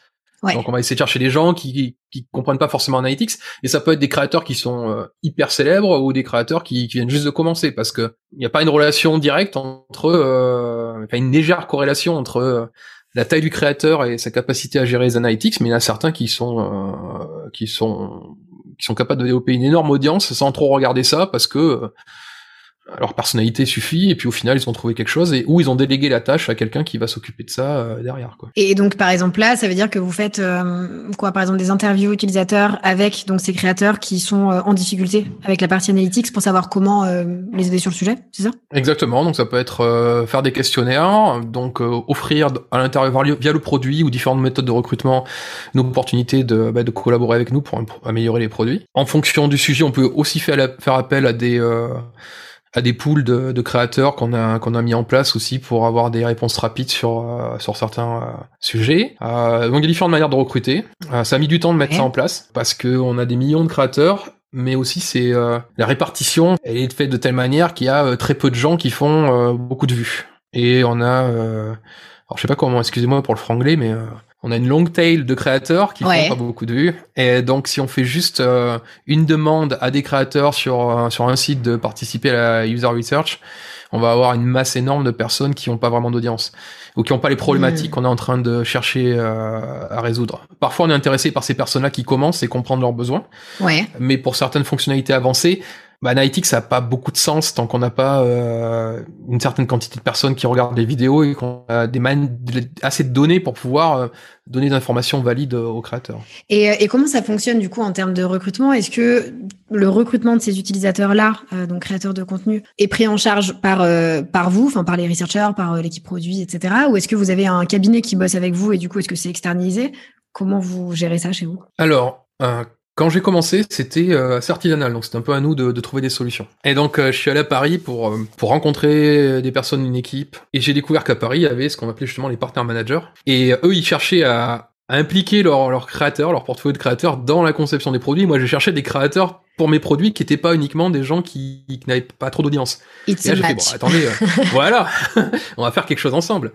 Donc on va essayer de chercher des gens qui, qui comprennent pas forcément Analytics. Et ça peut être des créateurs qui sont euh, hyper célèbres ou des créateurs qui, qui, viennent juste de commencer parce que il n'y a pas une relation directe entre euh, une légère corrélation entre euh, la taille du créateur et sa capacité à gérer les analytics, mais il y en a certains qui sont euh, qui sont qui sont capables de développer une énorme audience sans trop regarder ça parce que leur personnalité suffit et puis au final ils ont trouvé quelque chose et où ils ont délégué la tâche à quelqu'un qui va s'occuper de ça euh, derrière quoi. Et donc par exemple là ça veut dire que vous faites euh, quoi par exemple des interviews utilisateurs avec donc ces créateurs qui sont euh, en difficulté avec la partie analytics pour savoir comment les aider sur le sujet c'est ça? Exactement donc ça peut être faire des questionnaires donc offrir à l'intérieur via le produit ou différentes méthodes de recrutement une opportunité de, bah, de collaborer avec nous pour, améliorer les produits. En fonction du sujet on peut aussi faire, faire appel à des à des pools de, de créateurs qu'on a qu'on a mis en place aussi pour avoir des réponses rapides sur euh, sur certains euh, sujets. Euh, donc il y a différentes manières de recruter. ça a mis du temps de mettre ça en place parce que on a des millions de créateurs. Mais aussi, c'est la répartition. Elle est faite de telle manière qu'il y a très peu de gens qui font beaucoup de vues. Et on a, alors je sais pas comment, excusez-moi pour le franglais, mais on a une long tail de créateurs qui font pas beaucoup de vues. Et donc, si on fait juste euh, une demande à des créateurs sur, euh, sur un site de participer à la user research, on va avoir une masse énorme de personnes qui n'ont pas vraiment d'audience ou qui n'ont pas les problématiques hmm. qu'on est en train de chercher euh, à résoudre. Parfois, on est intéressé par ces personnes-là qui commencent et comprendre leurs besoins. Ouais. Mais pour certaines fonctionnalités avancées, bah, Analytics, ça n'a pas beaucoup de sens tant qu'on n'a pas euh, une certaine quantité de personnes qui regardent les vidéos et qu'on a des assez de données pour pouvoir euh, donner des informations valides aux créateurs. Et, euh, et, comment ça fonctionne du coup en termes de recrutement? Est-ce que le recrutement de ces utilisateurs-là, euh, donc créateurs de contenu, est pris en charge par par vous, enfin par les researchers, par l'équipe produit, etc. Ou est-ce que vous avez un cabinet qui bosse avec vous et du coup est-ce que c'est externalisé? Comment vous gérez ça chez vous? Alors, quand j'ai commencé, c'était euh, assez artisanal, donc c'était un peu à nous de, trouver des solutions. Et donc euh, je suis allé à Paris pour euh, pour rencontrer des personnes d'une équipe, et j'ai découvert qu'à Paris il y avait ce qu'on appelait justement les partner managers, et eux ils cherchaient à, à impliquer leurs leur créateurs, leur portfolio de créateurs dans la conception des produits. Moi, j'ai cherché des créateurs pour mes produits qui n'étaient pas uniquement des gens qui, qui n'avaient pas trop d'audience. Et là, j'ai fait, bon, attendez, euh, voilà, on va faire quelque chose ensemble.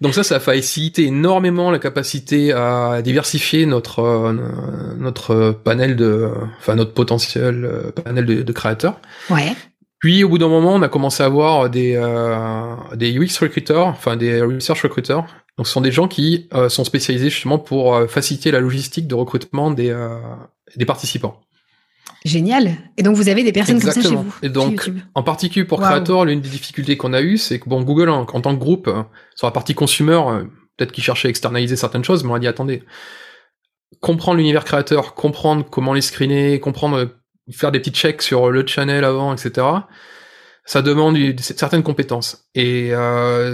Donc ça, ça a facilité énormément la capacité à diversifier notre euh, notre panel de, enfin notre potentiel euh, panel de, de, créateurs. Ouais. Puis au bout d'un moment, on a commencé à avoir des des UX recruiters, enfin des research recruiters. Donc ce sont des gens qui sont spécialisés justement pour faciliter la logistique de recrutement des des participants. Génial. Et donc vous avez des personnes comme ça chez vous. Et donc, en particulier pour Creator, l'une des difficultés qu'on a eues, c'est que bon, Google en, tant que groupe, euh, sur la partie consumer, euh, peut-être qu'ils cherchaient à externaliser certaines choses, mais on a dit attendez, comprendre l'univers créateur, comprendre comment les screener, comprendre, euh, faire des petits checks sur le channel avant, etc. Ça demande certaines compétences. Et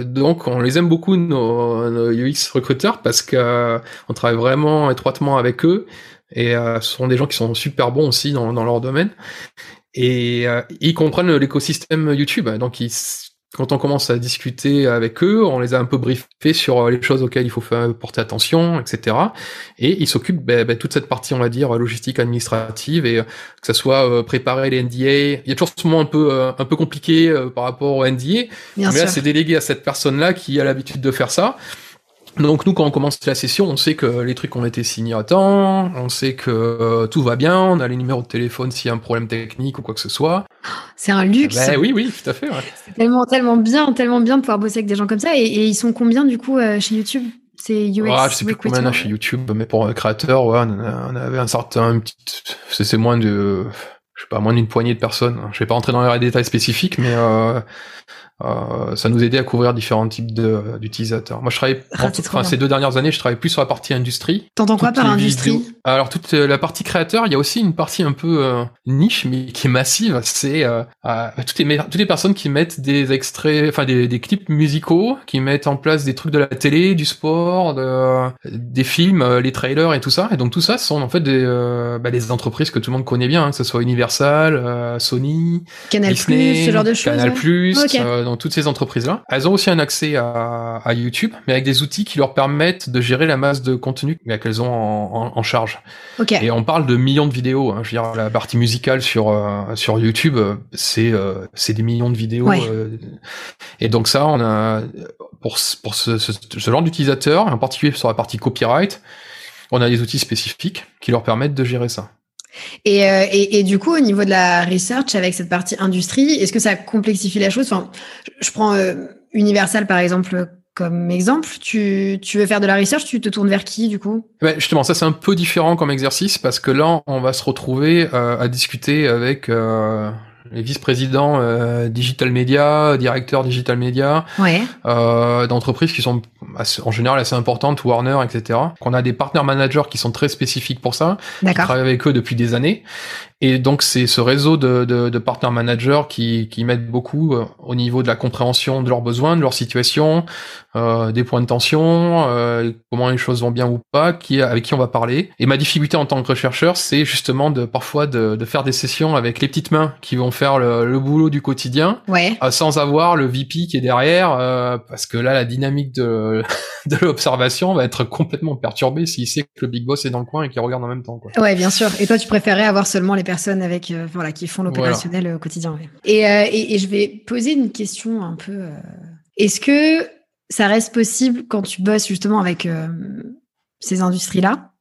donc, on les aime beaucoup nos, nos UX recruteurs parce que on travaille vraiment étroitement avec eux et euh, ce sont des gens qui sont super bons aussi dans, dans leur domaine. Et euh, ils comprennent l'écosystème YouTube. Donc ils, quand on commence à discuter avec eux, on les a un peu briefés sur euh, les choses auxquelles il faut faire, porter attention, etc. Et ils s'occupent ben, ben, toute cette partie, on va dire, logistique administrative et que ce soit préparer les NDA. Il y a toujours ce moment un peu un peu compliqué par rapport au NDA. mais là, c'est délégué à cette personne-là qui a l'habitude de faire ça. Donc nous, quand on commence la session, on sait que les trucs ont été signés à temps, on sait que euh, tout va bien, on a les numéros de téléphone s'il y a un problème technique ou quoi que ce soit. C'est un luxe. Ben, oui, oui, tout à fait. Ouais. C'est tellement, tellement bien, tellement bien de pouvoir bosser avec des gens comme ça. Et, et ils sont combien du coup euh, chez YouTube? C'est UX. Ah, je sais plus combien a chez YouTube, mais pour un créateur, ouais, on, avait un certain, c'est moins de, je sais pas, moins d'une poignée de personnes. Je vais pas rentrer dans les détails spécifiques, mais euh, euh, ça nous aidait à couvrir différents types d'utilisateurs. Moi, je travaille, ah, enfin, ces deux dernières années, je travaille plus sur la partie industrie. T'entends quoi par industrie Alors, toute la partie créateur, il y a aussi une partie un peu euh, niche, mais qui est massive. C'est euh, toutes, les, toutes les personnes qui mettent des extraits, enfin des, des, clips musicaux, qui mettent en place des trucs de la télé, du sport, de, des films, les trailers et tout ça. Et donc tout ça sont en fait des, bah, des entreprises que tout le monde connaît bien, hein, que ce soit Universal, Sony, Canal Disney, ce genre de choses. Canal Plus dans toutes ces entreprises-là. Elles ont aussi un accès à, à, YouTube, mais avec des outils qui leur permettent de gérer la masse de contenu qu'elles ont en, en, charge. Et on parle de millions de vidéos. Hein. Je veux dire, la partie musicale sur euh, sur YouTube, c'est euh, c'est des millions de vidéos. Euh, et donc ça, on a pour pour ce, ce, ce genre d'utilisateurs, en particulier sur la partie copyright, on a des outils spécifiques qui leur permettent de gérer ça. Et, euh, et, et, du coup, au niveau de la research, avec cette partie industrie, est-ce que ça complexifie la chose? Enfin, Je prends euh, Universal, par exemple, comme exemple. Tu, tu veux faire de la research, tu te tournes vers qui, du coup? Ouais, Justement, ça, c'est un peu différent comme exercice, parce que là, on va se retrouver euh, à discuter avec les vice-présidents euh, digital media, directeurs digital media, ouais. euh, d'entreprises qui sont en général assez importantes, Warner, etc. Qu'on a des partenaires managers qui sont très spécifiques pour ça, qui travaillent avec eux depuis des années. Et donc c'est ce réseau de, de, de partenaires managers qui, qui m'aide beaucoup euh, au niveau de la compréhension de leurs besoins, de leur situation, euh, des points de tension, euh, comment les choses vont bien ou pas, qui avec qui on va parler. Et ma difficulté en tant que chercheur, c'est justement de parfois de, de, faire des sessions avec les petites mains qui vont faire le, le boulot du quotidien, ouais. Euh, sans avoir le VP qui est derrière, euh, parce que là la dynamique de, de l'observation va être complètement perturbée s'il sait que le big boss est dans le coin et qu'il regarde en même temps. Quoi. Ouais, bien sûr. Et toi, tu préférais avoir seulement les personnes avec euh, voilà qui font l'opérationnel au quotidien. Et, euh, et, et, je vais poser une question un peu. Euh, est-ce que ça reste possible quand tu bosses justement avec ces industries-là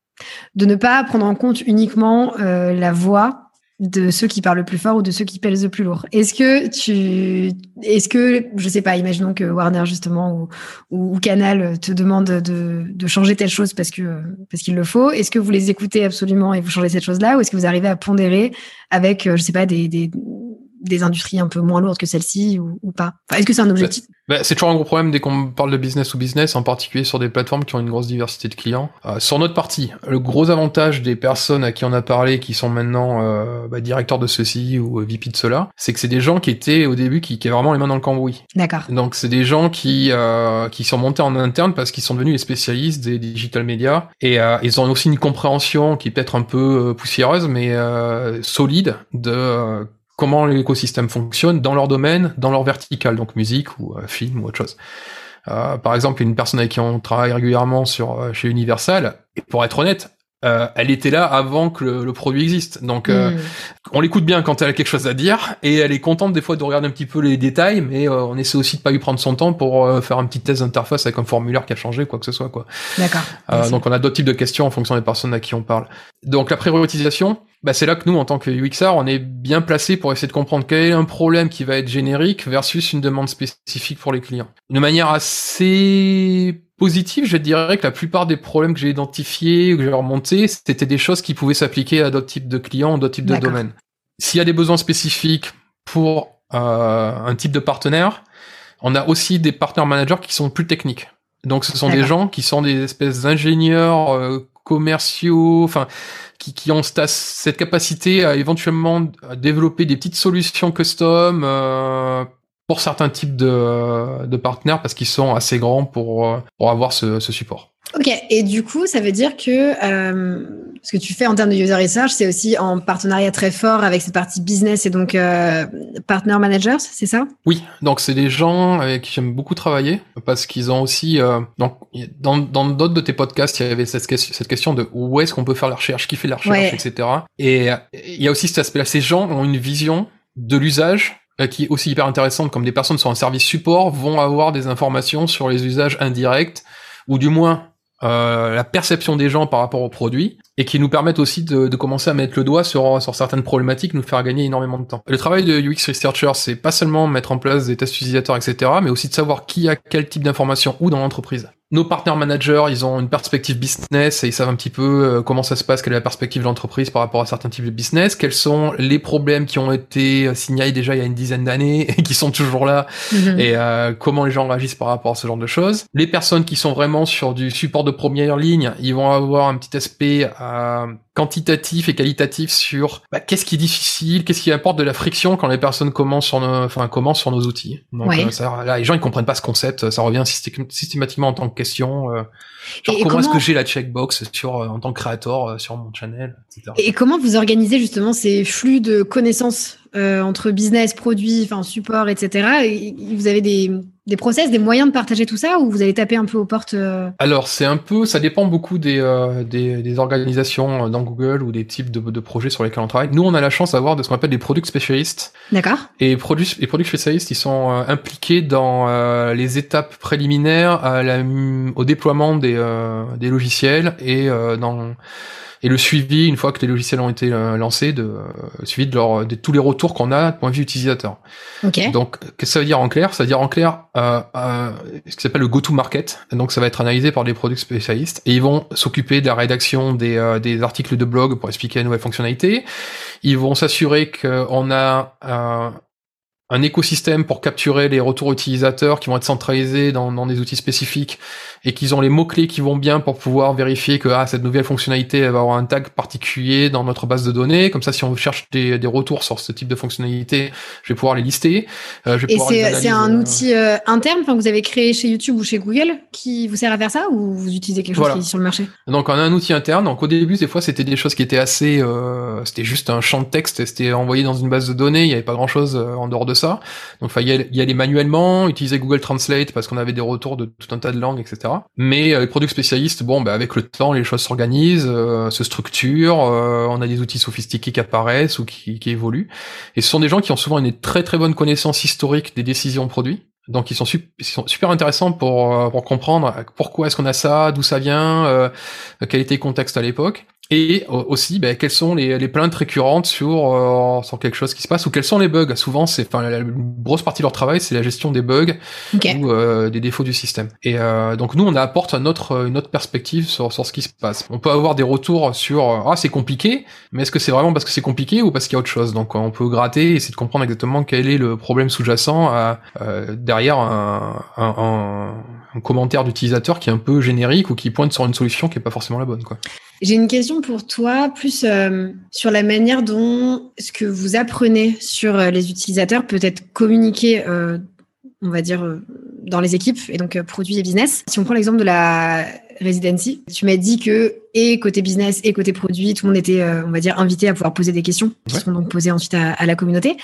de ne pas prendre en compte uniquement la voix de ceux qui parlent le plus fort ou de ceux qui pèsent le plus lourd. Est-ce que tu, est-ce que, je sais pas, imaginons que Warner justement ou, ou Canal te demande de, de, changer telle chose parce que parce qu'il le faut. Est-ce que vous les écoutez absolument et vous changez cette chose-là, ou est-ce que vous arrivez à pondérer avec, je sais pas, des, des des industries un peu moins lourdes que celle-ci ou, ou, pas? Est-ce que c'est un objectif? Bah, C'est toujours un gros problème dès qu'on parle de business ou business, en particulier sur des plateformes qui ont une grosse diversité de clients. Euh, sur notre partie, le gros avantage des personnes à qui on a parlé, qui sont maintenant euh, bah, directeurs de ceci ou VP de cela, c'est que c'est des gens qui étaient au début qui, qui avaient vraiment les mains dans le cambouis. D'accord. Donc c'est des gens qui euh, qui sont montés en interne parce qu'ils sont devenus les spécialistes des digital media et euh, ils ont aussi une compréhension qui est peut-être un peu euh, poussiéreuse mais euh, solide de comment l'écosystème fonctionne dans leur domaine, dans leur vertical, donc musique ou euh, film ou autre chose. Euh, par exemple, une personne avec qui on travaille régulièrement sur euh, chez Universal, et pour être honnête, euh, elle était là avant que le, produit existe. Donc, euh, hmm. on l'écoute bien quand elle a quelque chose à dire, et elle est contente des fois de regarder un petit peu les détails, mais euh, on essaie aussi de pas lui prendre son temps pour faire un petit test d'interface avec un formulaire qui a changé, quoi que ce soit, quoi. D'accord. donc, on a d'autres types de questions en fonction des personnes à qui on parle. Donc, la priorisation, bah, c'est là que nous, en tant que UXR, on est bien placé pour essayer de comprendre quel est un problème qui va être générique versus une demande spécifique pour les clients. De manière assez positive, je dirais que la plupart des problèmes que j'ai identifiés, que j'ai remontés, c'était des choses qui pouvaient s'appliquer à d'autres types de clients, d'autres types de domaines. S'il y a des besoins spécifiques pour euh, un type de partenaire, on a aussi des partenaires managers qui sont plus techniques. Donc ce sont des gens qui sont des espèces d'ingénieurs euh, commerciaux, enfin qui, qui ont cette capacité à éventuellement développer des petites solutions custom euh, pour certains types de, de partenaires parce qu'ils sont assez grands pour, euh, pour avoir ce, ce support. Ok, et du coup, ça veut dire que euh, ce que tu fais en termes de user research, c'est aussi en partenariat très fort avec cette partie business et donc euh, partner managers, c'est ça? Oui, donc c'est des gens avec qui j'aime beaucoup travailler parce qu'ils ont aussi, euh, donc dans dans d'autres de tes podcasts, il y avait cette question, cette question de où est-ce qu'on peut faire la recherche, qui fait la recherche, etc. Et il y a aussi cet aspect-là. Ces gens ont une vision de l'usage qui est aussi hyper intéressante, comme des personnes sur un service support vont avoir des informations sur les usages indirects, ou du moins euh, la perception des gens par rapport au produit, et qui nous permettent aussi de, de, commencer à mettre le doigt sur, sur certaines problématiques, nous faire gagner énormément de temps. Le travail de UX Researcher, c'est pas seulement mettre en place des tests utilisateurs, etc., mais aussi de savoir qui a quel type d'informations où dans l'entreprise. nos partenaires managers, ils ont une perspective business et ils savent un petit peu euh, comment ça se passe, quelle est la perspective de l'entreprise par rapport à certains types de business, quels sont les problèmes qui ont été signalés déjà il y a une dizaine d'années et qui sont toujours là, mhm. et euh, comment les gens réagissent par rapport à ce genre de choses. Les personnes qui sont vraiment sur du support de première ligne, ils vont avoir un petit aspect euh, quantitatif et qualitatif sur bah, qu'est-ce qui est difficile, qu'est-ce qui apporte de la friction quand les personnes commencent sur nos, enfin commencent sur nos outils. Donc ça, là, les gens ils comprennent pas ce concept, ça revient systématiquement en tant que question. Euh, genre comment, est-ce que j'ai la checkbox sur euh, en tant que créateur euh, sur mon channel, etc. Et comment vous organisez justement ces flux de connaissances entre business, produits, enfin support, etc. vous avez des des process, des moyens de partager tout ça ou vous allez taper un peu aux portes Alors c'est un peu, ça dépend beaucoup des, des, des, organisations dans Google ou des types de, de, projets sur lesquels on travaille. Nous on a la chance d'avoir de ce qu'on appelle des produits spécialistes. D'accord. Et produits, les produits spécialistes ils sont impliqués dans les étapes préliminaires à la, au déploiement des, euh, des logiciels et euh, dans et le suivi une fois que les logiciels ont été euh, lancés, de suivi de, leur, de tous les retours qu'on a de point de vue utilisateur. Okay. Donc, qu'est-ce que ça veut dire en clair? Ça veut dire en clair euh, euh, ce qui s'appelle le go-to-market. Donc, ça va être analysé par des produits spécialistes et ils vont s'occuper de la rédaction des, des articles de blog pour expliquer la nouvelle fonctionnalité. Ils vont s'assurer qu'on a un écosystème pour capturer les retours utilisateurs qui vont être centralisés dans, dans des outils spécifiques et qu'ils ont les mots-clés qui vont bien pour pouvoir vérifier que ah, cette nouvelle fonctionnalité elle va avoir un tag particulier dans notre base de données. Comme ça, si on cherche des, des retours sur ce type de fonctionnalité, je vais pouvoir les lister. Euh, je vais et c'est un euh, outil euh, interne que vous avez créé chez YouTube ou chez Google qui vous sert à faire ça ou vous utilisez quelque chose qui est sur le marché? Donc on a un outil interne. Donc au début, des fois, c'était des choses qui étaient assez... Euh, c'était juste un champ de texte, c'était envoyé dans une base de données, il n'y avait pas grand-chose en dehors de Donc il fallait y aller manuellement, utiliser Google Translate parce qu'on avait des retours de tout un tas de langues, etc. Mais euh, les produits spécialistes, bon, bah, avec le temps, les choses s'organisent, euh, se structurent, euh, on a des outils sophistiqués qui apparaissent ou qui, qui, évoluent. Et ce sont des gens qui ont souvent une très très bonne connaissance historique des décisions produits. Donc ils sont, ils sont super intéressants pour, pour comprendre pourquoi est-ce qu'on a ça, d'où ça vient, quel était le contexte à l'époque. Et aussi, ben, quelles sont les, les plaintes récurrentes sur, euh, sur quelque chose qui se passe ou quels sont les bugs? Souvent, c'est, enfin, la, grosse partie de leur travail, c'est la gestion des bugs ou euh, des défauts du système. Et euh, donc nous, on apporte notre une autre perspective sur, sur ce qui se passe. On peut avoir des retours sur ah c'est compliqué, mais est-ce que c'est vraiment parce que c'est compliqué ou parce qu'il y a autre chose? Donc on peut gratter et essayer de comprendre exactement quel est le problème sous-jacent derrière un, un, un, un commentaire d'utilisateur qui est un peu générique ou qui pointe sur une solution qui est pas forcément la bonne, quoi. J'ai une question pour toi, plus euh, sur la manière dont ce que vous apprenez sur euh, les utilisateurs peut être communiqué, euh, on va dire, dans les équipes, et donc produits et business. Si on prend l'exemple de la Residency. Tu m'as dit que et côté business et côté produit, tout le monde était, euh, on va dire, invité à pouvoir poser des questions qui seront donc posées ensuite à, la communauté.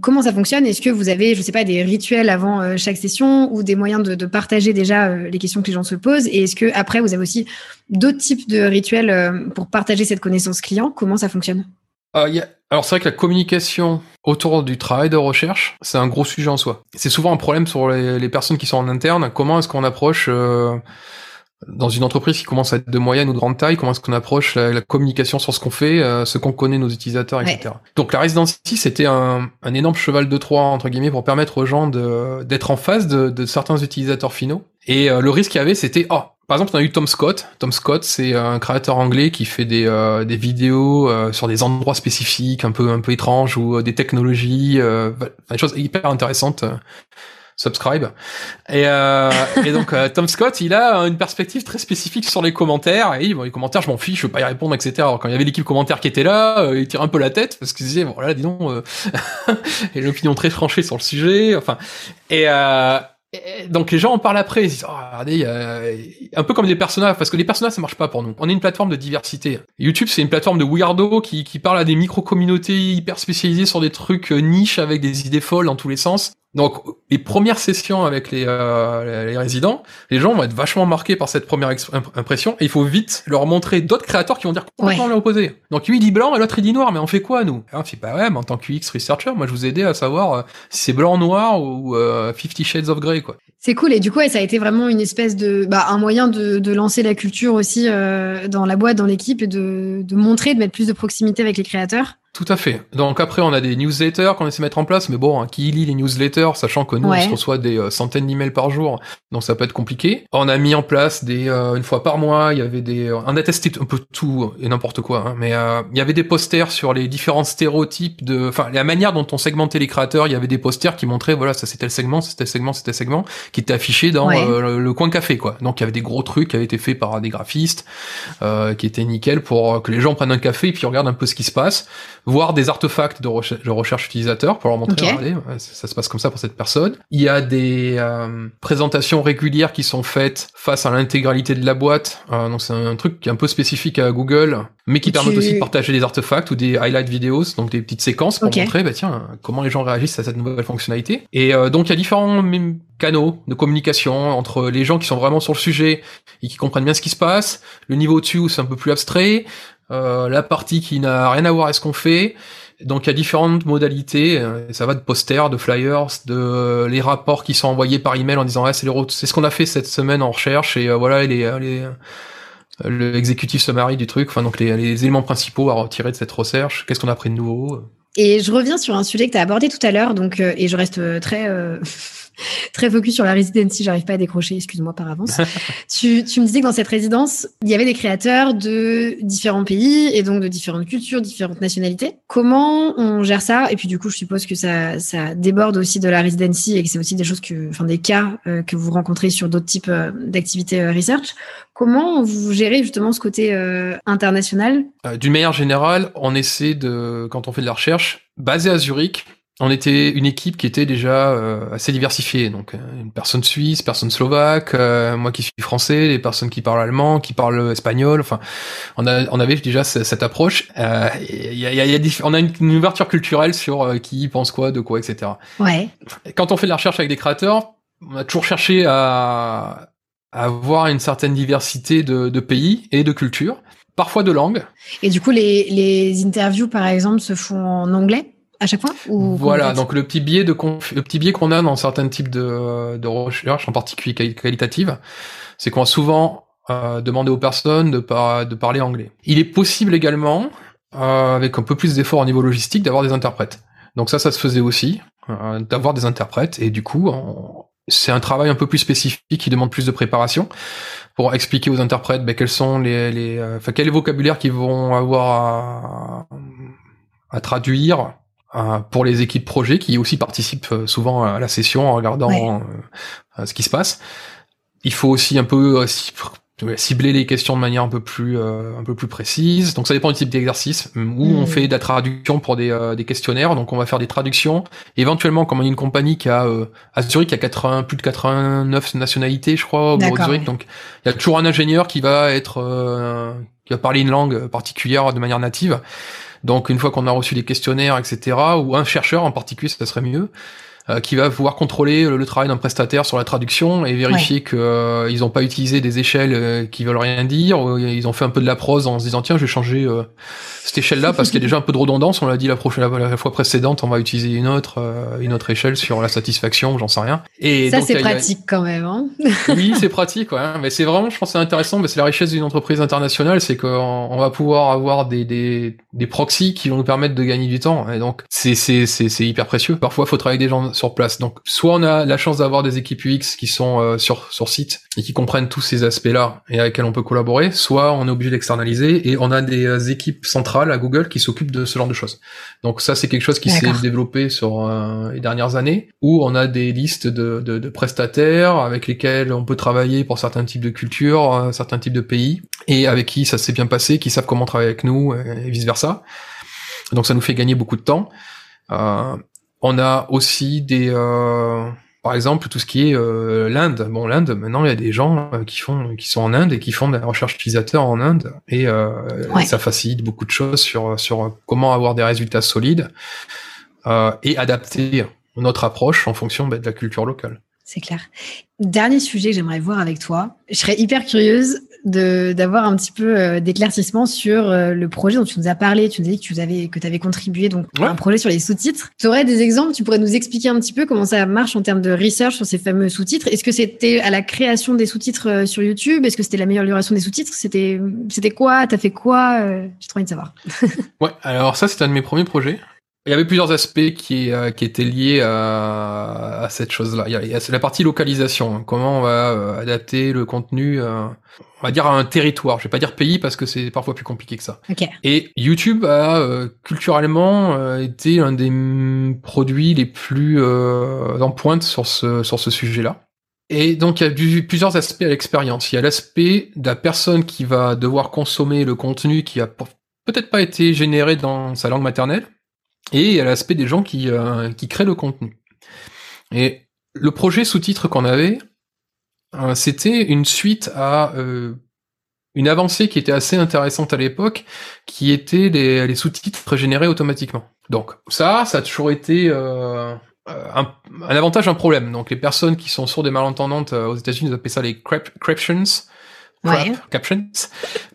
Comment ça fonctionne? Est-ce que vous avez, je sais pas, des rituels avant euh, chaque session ou des moyens de, partager déjà euh, les questions que les gens se posent? Et est-ce que après vous avez aussi d'autres types de rituels pour partager cette connaissance client? Comment ça fonctionne? Alors c'est vrai que la communication autour du travail de recherche, c'est un gros sujet en soi. C'est souvent un problème sur les, personnes qui sont en interne. Comment est-ce qu'on approche dans une entreprise qui commence à être de moyenne ou de grande taille, comment est-ce qu'on approche la, communication sur ce qu'on fait, euh, ce qu'on connaît nos utilisateurs, etc. Donc la résidence ici, c'était un, un, énorme cheval de Troie entre guillemets pour permettre aux gens d'être en face de, de, certains utilisateurs finaux. Et euh, le risque qu'il y avait, c'était oh, par exemple, on a eu Tom Scott. Tom Scott, c'est un créateur anglais qui fait des, euh, des vidéos sur des endroits spécifiques, un peu un peu étranges ou des technologies, des choses hyper intéressantes subscribe. Et, euh, et donc euh, Tom Scott, il a une perspective très spécifique sur les commentaires. Et bon, les commentaires, je m'en fiche, je veux pas y répondre, etc. Alors quand il y avait l'équipe commentaire qui était là, euh, il tire un peu la tête parce qu'il disait bon là, dis donc, euh, et l'opinion très tranchée sur le sujet. Enfin, et donc les gens en parlent après, ils disent oh, regardez, un peu comme des personnages, parce que les personnages ça marche pas pour nous. On est une plateforme de diversité. YouTube c'est une plateforme de weirdo qui, qui parle à des micro communautés hyper spécialisées sur des trucs niches avec des idées folles dans tous les sens. Donc, les premières sessions avec les, euh, les, résidents, les gens vont être vachement marqués par cette première impression et il faut vite leur montrer d'autres créateurs qui vont dire complètement ouais. l'opposé. Donc, lui, il dit blanc et l'autre, il dit noir, mais on fait quoi, nous? Alors, je pas ouais, mais en tant que UX researcher, moi, je vous aidais à savoir euh, si c'est blanc, noir ou euh, Fifty Shades of Grey, quoi. C'est cool. Et du coup, ça a été vraiment une espèce de, bah, un moyen de, de lancer la culture aussi euh, dans la boîte, dans l'équipe et de, de montrer, de mettre plus de proximité avec les créateurs. Tout à fait. Donc après, on a des newsletters qu'on essaie de mettre en place, mais bon, hein, qui lit les newsletters, sachant que nous, on se reçoit des euh, centaines d'emails par jour, donc ça peut être compliqué. On a mis en place des euh, une fois par mois, il y avait des, on a testé un peu tout et n'importe quoi, hein, mais euh, il y avait des posters sur les différents stéréotypes de, enfin la manière dont on segmentait les créateurs. Il y avait des posters qui montraient, voilà, ça c'était le segment, c'était le segment, c'était le segment, qui était affiché dans le, coin café, quoi. Donc il y avait des gros trucs qui avaient été faits par des graphistes, qui étaient nickel pour que les gens prennent un café et puis regardent un peu ce qui se passe voir des artefacts de, recherche utilisateur pour leur montrer, regardez, ça, se passe comme ça pour cette personne. Il y a des euh, présentations régulières qui sont faites face à l'intégralité de la boîte. Euh, donc c'est un, truc qui est un peu spécifique à Google, mais qui permet aussi de partager des artefacts ou des highlight videos, donc des petites séquences pour montrer, bah tiens, comment les gens réagissent à cette nouvelle fonctionnalité. Et euh, donc il y a différents canaux de communication entre les gens qui sont vraiment sur le sujet et qui comprennent bien ce qui se passe, le niveau au-dessus où c'est un peu plus abstrait, la partie qui n'a rien à voir avec ce qu'on fait. Donc il y a différentes modalités, euh, ça va de posters, de flyers, de euh, les rapports qui sont envoyés par email en disant ah, c'est c'est ce qu'on a fait cette semaine en recherche et voilà les, les l'exécutif summary du truc, enfin donc les, les, éléments principaux à retirer de cette recherche, qu'est-ce qu'on a appris de nouveau? Et je reviens sur un sujet que tu as abordé tout à l'heure, donc et je reste très très focus sur la residency, j'arrive pas à décrocher, excuse-moi par avance. tu, tu me disais que dans cette résidence, il y avait des créateurs de différents pays et donc de différentes cultures, différentes nationalités. Comment on gère ça? Et puis du coup, je suppose que ça, ça déborde aussi de la residency et que c'est aussi des choses que, enfin des cas euh, que vous rencontrez sur d'autres types euh, d'activités euh, research. Comment vous gérez justement ce côté international? D'une manière générale, on essaie de, quand on fait de la recherche, basée à Zurich, on était une équipe qui était déjà euh, assez diversifiée. Donc, euh, une personne suisse, personne slovaque, euh, moi qui suis français, les personnes qui parlent allemand, qui parlent espagnol. Enfin, on, a, on avait déjà cette approche. Il y a, y a on a une, ouverture culturelle sur qui pense quoi, de quoi, etc. Ouais. Quand on fait de la recherche avec des créateurs, on a toujours cherché à, avoir une certaine diversité de, de pays et de cultures, parfois de langues. Et du coup, les, les interviews, par exemple, se font en anglais? À chaque fois Voilà, donc le petit biais de le petit biais qu'on a dans certains types de, de recherches, en particulier qualitatives, c'est qu'on a souvent euh, demandé aux personnes de, de parler anglais. Il est possible également, euh, avec un peu plus d'efforts au niveau logistique, d'avoir des interprètes. Donc ça, ça se faisait aussi, euh, d'avoir des interprètes, et du coup, c'est un travail un peu plus spécifique qui demande plus de préparation pour expliquer aux interprètes ben, quels sont les, les euh, enfin, quel est le vocabulaire qu'ils vont avoir à, à traduire pour les équipes projet qui aussi participent euh, souvent à la session en regardant euh, ce qui se passe. Il faut aussi un peu cibler les questions de manière un peu plus un peu plus précise. Donc ça dépend du type d'exercice où on mm. fait de la traduction pour des, des questionnaires. Donc on va faire des traductions. Éventuellement, comme on est une compagnie qui a à Zurich, qui a 80 plus de 89 nationalités, je crois, au bureau de Zurich. Donc il y a toujours un ingénieur qui va être qui va parler une langue particulière de manière native. Donc une fois qu'on a reçu les questionnaires, etc., ou un chercheur en particulier, ça serait mieux, euh, qui va pouvoir contrôler le, travail d'un prestataire sur la traduction et vérifier qu'ils euh, n'ont pas utilisé des échelles euh, qui veulent rien dire, ou ils ont fait un peu de la prose en se disant tiens je vais changer cette échelle-là parce qu'il y a déjà un peu de redondance. On l'a dit la, prochaine, la, fois précédente, on va utiliser une autre, euh, une autre échelle sur la satisfaction, j'en sais rien. Et ça, c'est pratique quand même. Hein oui, c'est pratique, ouais. Mais c'est vraiment, je pense, c'est intéressant. Mais c'est la richesse d'une entreprise internationale, c'est qu'on on va pouvoir avoir des, des, des proxys qui vont nous permettre de gagner du temps. Et donc, c'est, c'est, c'est, hyper précieux. Parfois, il faut travailler avec des gens sur place. Donc, soit on a la chance d'avoir des équipes UX qui sont euh, sur, sur site et qui comprennent tous ces aspects-là et avec lesquels on peut collaborer, soit on est obligé d'externaliser et on a des euh, équipes centrales à Google qui s'occupe de ce genre de choses. Donc ça, c'est quelque chose qui s'est développé sur euh, les dernières années, où on a des listes de, de, de, prestataires avec lesquels on peut travailler pour certains types de cultures, euh, certains types de pays, et avec qui ça s'est bien passé, qui savent comment travailler avec nous, et vice versa. Donc ça nous fait gagner beaucoup de temps. Euh, on a aussi des par exemple, tout ce qui est euh, l'Inde. Bon, l'Inde, maintenant, il y a des gens euh, qui font, qui sont en Inde et qui font de la recherche utilisateur en Inde, et euh, ça facilite beaucoup de choses sur sur comment avoir des résultats solides et adapter notre approche en fonction bah, de la culture locale. C'est clair. Dernier sujet que j'aimerais voir avec toi. Je serais hyper curieuse d'avoir un petit peu euh, d'éclaircissement sur euh, le projet dont tu nous as parlé. Tu nous as dit que tu avais que avais contribué donc à un projet sur les sous-titres. Tu aurais des exemples? Tu pourrais nous expliquer un petit peu comment ça marche en termes de research sur ces fameux sous-titres? Est-ce que c'était à la création des sous-titres euh, sur YouTube? Est-ce que c'était l'amélioration des sous-titres? C'était c'était quoi? T'as fait quoi? J'ai trop envie de savoir. ouais, alors ça c'est un de mes premiers projets. Il y avait plusieurs aspects qui, euh, qui étaient liés à, à cette chose-là. Il y a, la partie localisation. Hein. Comment on va euh, adapter le contenu, euh, on va dire à un territoire. Je vais pas dire pays parce que c'est parfois plus compliqué que ça. Okay. Et YouTube a culturellement été un des produits les plus en pointe sur ce sur ce sujet-là. Et donc il y a du, plusieurs aspects à l'expérience. Il y a l'aspect de la personne qui va devoir consommer le contenu qui a peut-être pas été généré dans sa langue maternelle et a l'aspect des gens qui, euh, qui créent le contenu. Et le projet sous-titre qu'on avait, euh, c'était une suite à euh, une avancée qui était assez intéressante à l'époque, qui était les, sous-titres générés automatiquement. Donc ça, ça a toujours été un, un, avantage, un problème. Donc les personnes qui sont sourdes et malentendantes aux États-Unis, ils appellent ça les craptions captions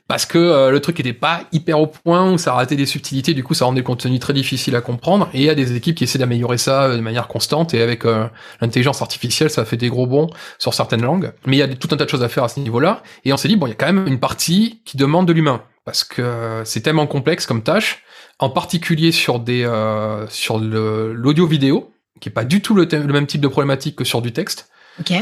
parce que euh, le truc était pas hyper au point ou ça ratait des subtilités du coup ça rendait le contenu très difficile à comprendre. Et il y a des équipes qui essaient d'améliorer ça euh, de manière constante. Et avec euh, l'intelligence artificielle ça fait des gros bons sur certaines langues. Mais il y a tout un tas de choses à faire à ce niveau-là. Et on s'est dit bon il y a quand même une partie qui demande de l'humain. Parce que c'est tellement complexe comme tâche. En particulier sur des sur l'audio vidéo qui est pas du tout le, le même type de problématique que sur du texte. Ok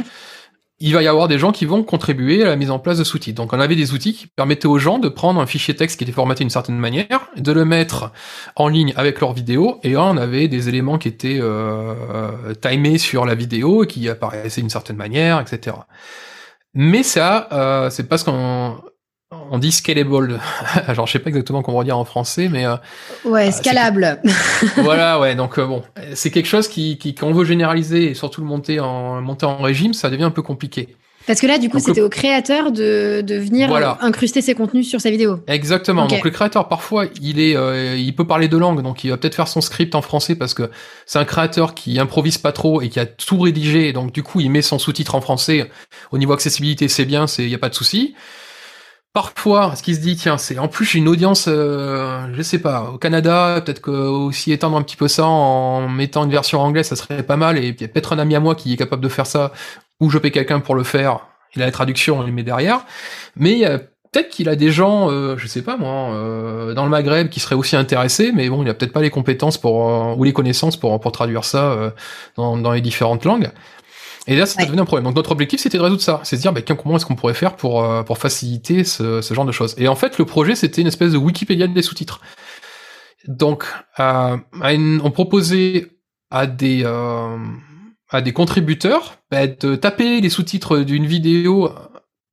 il va y avoir des gens qui vont contribuer à la mise en place de sous-titres. Donc on avait des outils qui permettaient aux gens de prendre un fichier texte qui était formaté d'une certaine manière, de le mettre en ligne avec leur vidéo, et on avait des éléments qui étaient euh, timés sur la vidéo et qui apparaissaient d'une certaine manière, etc. Mais ça, euh, c'est parce qu'on on dit scalable. Alors, je sais pas exactement comment dire en français, mais euh, ouais, euh, scalable. voilà, ouais. Donc euh, bon, c'est quelque chose qui, qui, quand on veut généraliser et surtout le monter en monter en régime, ça devient un peu compliqué. Parce que là, du coup, c'était au créateur de, de venir incruster ses contenus sur sa vidéo. Exactement. Donc le créateur, parfois, il est, il peut parler deux langues, donc il va peut-être faire son script en français parce que c'est un créateur qui improvise pas trop et qui a tout rédigé. Donc du coup, il met son sous-titre en français. Au niveau accessibilité, c'est bien, c'est, y a pas de souci. Parfois, ce qui se dit, tiens, c'est en plus j'ai une audience, euh, je sais pas, au Canada, peut-être que aussi étendre un petit peu ça en mettant une version anglaise, ça serait pas mal. Et peut-être un ami à moi qui est capable de faire ça, ou je paie quelqu'un pour le faire. Il a la traduction, on le met derrière. Mais peut-être qu'il a des gens, euh, je sais pas moi, euh, dans le Maghreb qui seraient aussi intéressés, mais bon, il a peut-être pas les compétences pour euh, ou les connaissances pour pour traduire ça euh, dans les différentes langues. Et là, ça ouais. devenu un problème. Donc notre objectif, c'était de résoudre ça. C'est de dire, bah, comment est-ce qu'on pourrait faire pour, euh, pour faciliter ce, ce, genre de choses. Et en fait, le projet, c'était une espèce de Wikipédia des sous-titres. Donc, euh, on proposait à des, euh, à des contributeurs bah, de taper les sous-titres d'une vidéo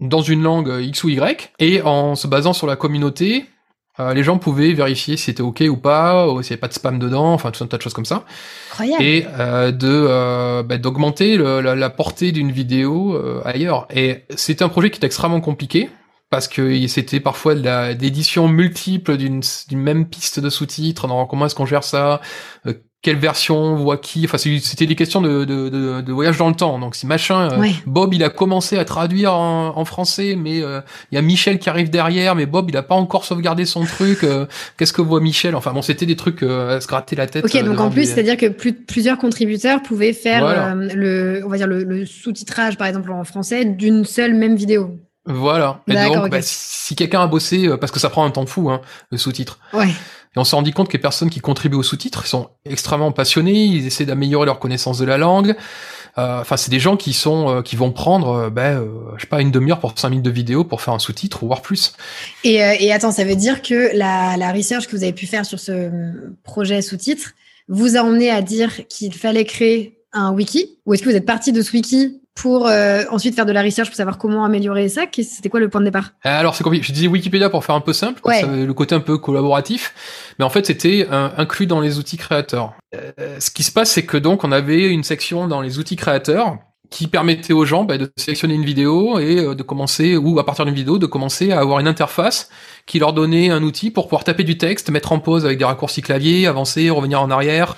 dans une langue X ou Y, et en se basant sur la communauté, euh, les gens pouvaient vérifier si c'était ok ou pas, ou s'il n'y avait pas de spam dedans, enfin tout un tas de choses comme ça. Incroyable. Et euh, de euh, bah, d'augmenter la, la, portée d'une vidéo euh, ailleurs. Et c'est un projet qui est extrêmement compliqué parce que c'était parfois de l'édition multiple d'une même piste de sous-titres. Comment est-ce qu'on gère ça? Euh, quelle version voit qui enfin c'était des questions de, de, de, de, voyage dans le temps donc si machin euh, Bob il a commencé à traduire en, en français mais euh, il y a Michel qui arrive derrière mais Bob il a pas encore sauvegardé son truc euh, qu'est-ce que voit Michel? Enfin bon c'était des trucs à se gratter la tête ok donc en plus c'est à dire que plus, plusieurs contributeurs pouvaient faire le on va dire le, le sous-titrage par exemple en français d'une seule même vidéo voilà. Et donc, bah, si quelqu'un a bossé, parce que ça prend un temps fou, hein, le sous-titre. Ouais. Et on s'est rendu compte que les personnes qui contribuent aux sous-titres sont extrêmement passionnés, ils essaient d'améliorer leur connaissance de la langue. Euh, enfin, c'est des gens qui sont euh, qui vont prendre, euh, ben, je sais pas, une demi-heure pour cinq minutes de vidéo pour faire un sous-titre, voire plus. Et, et attends, ça veut dire que la, la research que vous avez pu faire sur ce projet sous-titre vous a emmené à dire qu'il fallait créer un wiki Ou est-ce que vous êtes parti de ce wiki pour euh, ensuite faire de la recherche pour savoir comment améliorer ça C'était quoi le point de départ? Euh, Alors c'est compliqué. Je disais Wikipédia pour faire un peu simple, ouais. le côté un peu collaboratif, mais en fait c'était inclus dans les outils créateurs. Euh, ce qui se passe, c'est que donc on avait une section dans les outils créateurs qui permettait aux gens bah, de sélectionner une vidéo et euh, de commencer, ou à partir d'une vidéo, de commencer à avoir une interface qui leur donnait un outil pour pouvoir taper du texte, mettre en pause avec des raccourcis clavier, avancer, revenir en arrière,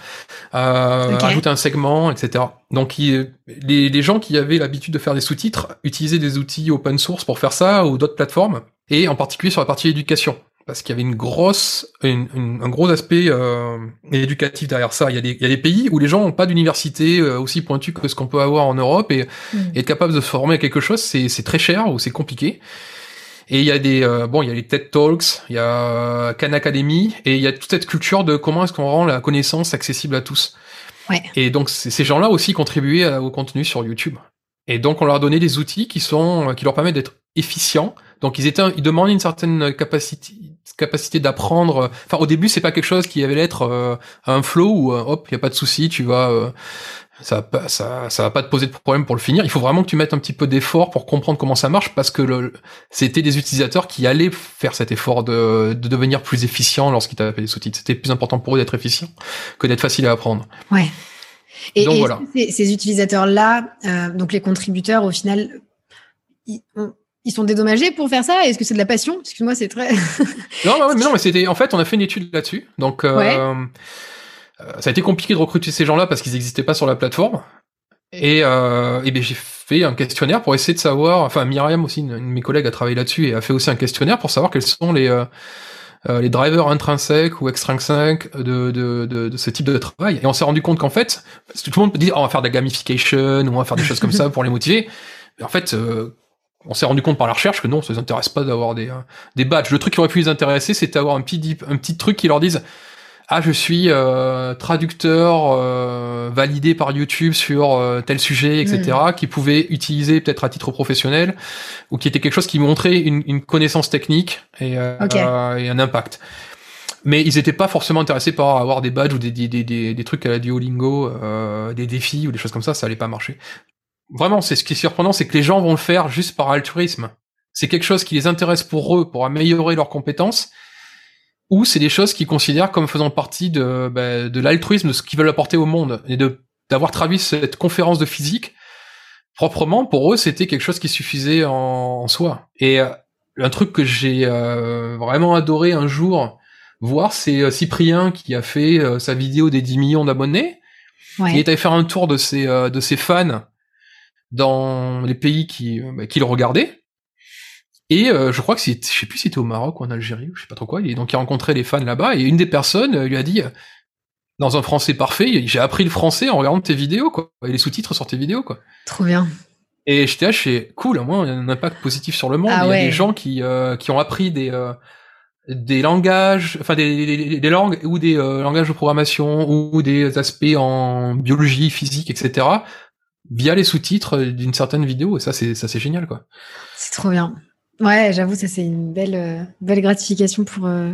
euh, ajouter un segment, etc. Donc les, les gens qui avaient l'habitude de faire des sous-titres utilisaient des outils open source pour faire ça ou d'autres plateformes, et en particulier sur la partie éducation parce qu'il y avait une grosse, un gros aspect euh, éducatif derrière ça. Il y, a des, il y a des pays où les gens n'ont pas d'université euh, aussi pointue que ce qu'on peut avoir en Europe et, mm. être capable de se former à quelque chose, c'est très cher ou c'est compliqué. Et il y a des euh, bon, il y a les TED Talks, il y a Khan Academy et il y a toute cette culture de comment est-ce qu'on rend la connaissance accessible à tous. Ouais. Et donc ces gens-là aussi contribuaient au contenu sur YouTube. Et donc on leur a donné des outils qui sont qui leur permettent d'être efficients. Donc ils étaient ils demandaient une certaine capacité capacité d'apprendre. Enfin, au début, c'est pas quelque chose qui avait l'être euh, un flow où euh, hop, y a pas de souci, tu vas, euh, ça, va pas, ça, ça va pas te poser de problème pour le finir. Il faut vraiment que tu mettes un petit peu d'effort pour comprendre comment ça marche, parce que c'était des utilisateurs qui allaient faire cet effort de, de devenir plus efficient lorsqu'ils tapaient des sous-titres. C'était plus important pour eux d'être efficient que d'être facile à apprendre. Ouais. Et, donc, voilà. ces, ces utilisateurs-là, donc les contributeurs, au final, ils, ils sont dédommagés pour faire ça Est-ce que c'est de la passion? Excuse-moi, c'est très. non, non, mais non, mais c'était. En fait, on a fait une étude là-dessus. Donc, euh, euh, ça a été compliqué de recruter ces gens-là parce qu'ils n'existaient pas sur la plateforme. Et, euh, et ben, j'ai fait un questionnaire pour essayer de savoir. Enfin, Myriam aussi, une, de mes collègues, a travaillé là-dessus et a fait aussi un questionnaire pour savoir quels sont les euh, euh les drivers intrinsèques ou extrinsèques de, de, de, de, ce type de travail. Et on s'est rendu compte qu'en fait, tout le monde peut dire oh, on va faire de la gamification ou on va faire des choses comme ça pour les motiver. Mais en fait, euh, on s'est rendu compte par la recherche que non, ça les intéresse pas d'avoir des, euh, des badges. Le truc qui aurait pu les intéresser, c'était d'avoir un petit, un petit truc qui leur dise ah je suis euh, traducteur euh, validé par YouTube sur tel sujet, etc. Hmm. qui pouvait utiliser peut-être à titre professionnel ou qui était quelque chose qui montrait une, une connaissance technique et, et, un impact. Mais ils n'étaient pas forcément intéressés par avoir des badges ou des, des, des, des, trucs à la Duolingo, des défis ou des choses comme ça, ça allait pas marcher vraiment, c'est ce qui est surprenant, c'est que les gens vont le faire juste par altruisme. C'est quelque chose qui les intéresse pour eux, pour améliorer leurs compétences, ou c'est des choses qu'ils considèrent comme faisant partie de, bah, de l'altruisme, de ce qu'ils veulent apporter au monde, et de d'avoir traduit cette conférence de physique proprement. Pour eux, c'était quelque chose qui suffisait en, soi. Et euh, un truc que j'ai euh, vraiment adoré un jour voir, c'est euh, Cyprien qui a fait sa vidéo des 10 millions d'abonnés. Il est allé faire un tour de ses de ses fans dans les pays qui, euh, bah, qui le regardaient. Et euh, je crois que c'est, je sais plus si c'était au Maroc ou en Algérie, je sais pas trop quoi. Et donc il a rencontré les fans là-bas et une des personnes euh, lui a dit, dans un français parfait, j'ai appris le français en regardant tes vidéos, quoi, et les sous-titres sur tes vidéos, quoi. Trop bien. Et j'étais là, c'est cool, au moins il y a un impact positif sur le monde. Ah il y a des gens qui qui ont appris des des langages, enfin des, des, langues ou des langages de programmation ou des aspects en biologie, physique, etc via les sous-titres d'une certaine vidéo et ça c'est ça c'est génial quoi. C'est trop bien. Ouais, j'avoue ça c'est une belle euh, belle gratification pour euh,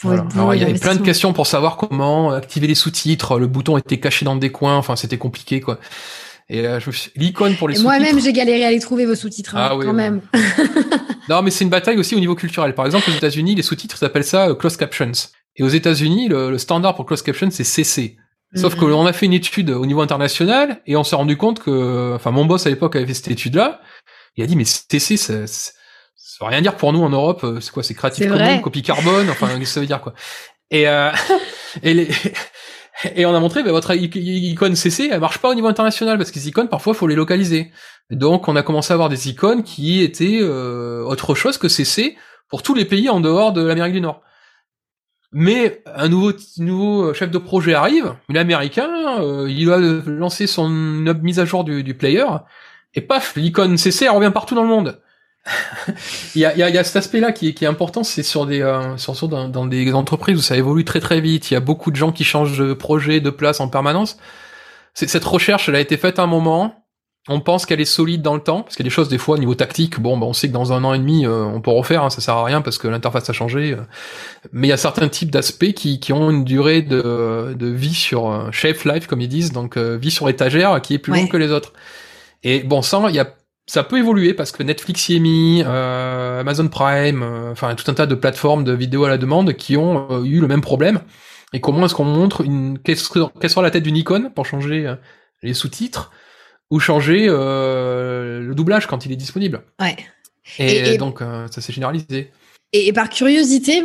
pour il y avait plein de questions pour savoir comment activer les sous-titres, le bouton était caché dans des coins, enfin c'était compliqué quoi. Et euh, l'icône pour les sous-titres. Moi-même, j'ai galéré à les trouver vos sous-titres hein, ah, quand même. non, mais c'est une bataille aussi au niveau culturel. Par exemple, aux États-Unis, les sous-titres s'appellent ça euh, closed captions. Et aux États-Unis, le, le, standard pour closed captions c'est CC. Sauf que qu'on a fait une étude au niveau international et on s'est rendu compte que, enfin, mon boss à l'époque avait fait cette étude-là. Il a dit, mais TC, ça, ça, veut rien dire pour nous en Europe. Euh, c'est quoi, c'est Creative Commons, copie carbone. Enfin, qu'est-ce que ça veut dire, quoi? Et, euh, et les, et on a montré, bah, votre icône CC, elle marche pas au niveau international parce que les icônes, parfois, faut les localiser. donc, on a commencé à avoir des icônes qui étaient euh, autre chose que CC pour tous les pays en dehors de l'Amérique du Nord. Mais un nouveau nouveau chef de projet arrive, il est américain, euh, il a lancé son mise à jour du, du player, et paf, l'icône CC revient partout dans le monde. il, y a, il, y a, il y a cet aspect-là qui, qui est important, c'est sur des euh, sur, dans, dans, des entreprises où ça évolue très très vite. Il y a beaucoup de gens qui changent de projet, de place en permanence. Cette recherche, elle a été faite à un moment on pense qu'elle est solide dans le temps, parce qu'il y a des choses des fois au niveau tactique, bon, bah, on sait que dans un an et demi, euh, on peut refaire, hein, ça sert à rien parce que l'interface a changé. Euh. mais il y a certains types d'aspects qui, qui ont une durée de, de vie sur euh, shelf life, comme ils disent, donc vie sur étagère, qui est plus longue que les autres. Et bon, ça, il y a, ça peut évoluer parce que Netflix y est mis, Amazon Prime, enfin tout un tas de plateformes de vidéos à la demande qui ont eu le même problème. Et comment est-ce qu'on montre une, qu'est-ce, quelle sera la tête d'une icône pour changer les sous-titres? Ou changer le doublage quand il est disponible. Ouais. Et, donc ça s'est généralisé. Et, par curiosité,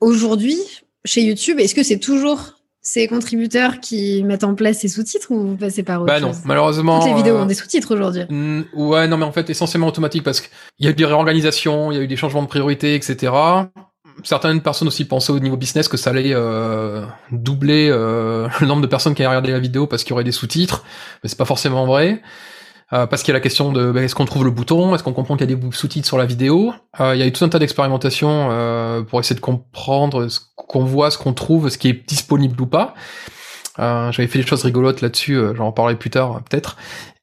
aujourd'hui chez YouTube, est-ce que c'est toujours ces contributeurs qui mettent en place ces sous-titres ou vous passez par autre Bah non, malheureusement. Toutes les vidéos ont des sous-titres aujourd'hui. ouais, non, mais en fait, essentiellement automatique parce qu'il y a eu des réorganisations, il y a eu des changements de priorité, etc certaines personnes aussi pensaient au niveau business que ça allait euh, doubler euh, le nombre de personnes qui allaient regarder la vidéo parce qu'il y aurait des sous-titres, mais c'est pas forcément vrai. Euh, parce qu'il y a la question de ben, est-ce qu'on trouve le bouton, est-ce qu'on comprend qu'il y a des sous-titres sur la vidéo? il y a eu tout un tas d'expérimentations pour essayer de comprendre ce qu'on voit, ce qu'on trouve, ce qui est disponible ou pas. J'avais fait des choses rigolotes là-dessus, j'en reparlerai plus tard peut-être.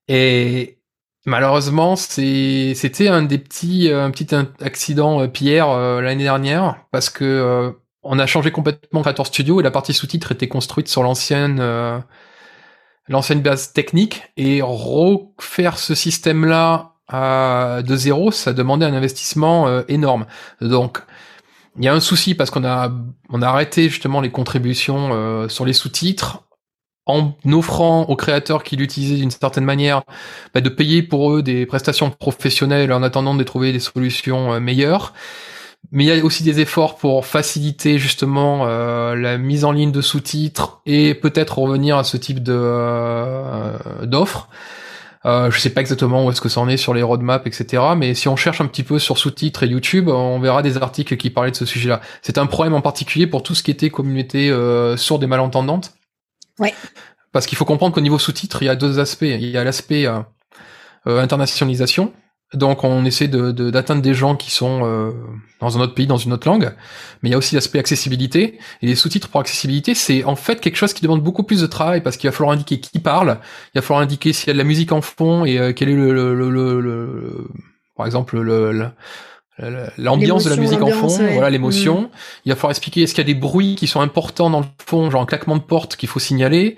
Et, Malheureusement, c'était un des petits, un petit accident euh, Pierre euh, l'année dernière parce que euh, on a changé complètement Creator Studio et la partie sous-titres était construite sur l'ancienne l'ancienne base technique et refaire ce système-là de zéro, ça demandait un investissement énorme. Donc il y a un souci parce qu'on a on a arrêté justement les contributions sur les sous-titres en offrant aux créateurs qui l'utilisaient d'une certaine manière bah, de payer pour eux des prestations professionnelles en attendant de trouver des solutions euh, meilleures. Mais il y a aussi des efforts pour faciliter justement euh, la mise en ligne de sous-titres et peut-être revenir à ce type de euh, d'offres. Euh, je sais pas exactement où est-ce que ça en est sur les roadmaps, etc. Mais si on cherche un petit peu sur sous-titres et YouTube, on verra des articles qui parlaient de ce sujet-là. C'est un problème en particulier pour tout ce qui était communauté euh, sourde et malentendantes Ouais. Parce qu'il faut comprendre qu'au niveau sous-titres, il y a deux aspects. Il y a l'aspect euh, euh, internationalisation. Donc on essaie de, d'atteindre des gens qui sont euh, dans un autre pays, dans une autre langue. Mais il y a aussi l'aspect accessibilité. Et les sous-titres pour accessibilité, c'est en fait quelque chose qui demande beaucoup plus de travail parce qu'il va falloir indiquer qui parle, il va falloir indiquer s'il y a de la musique en fond et quel est le, le, le, le par exemple le, l'ambiance de la musique en fond, voilà l'émotion. Mm. Il va falloir expliquer est-ce qu'il y a des bruits qui sont importants dans le fond, genre un claquement de porte qu'il faut signaler.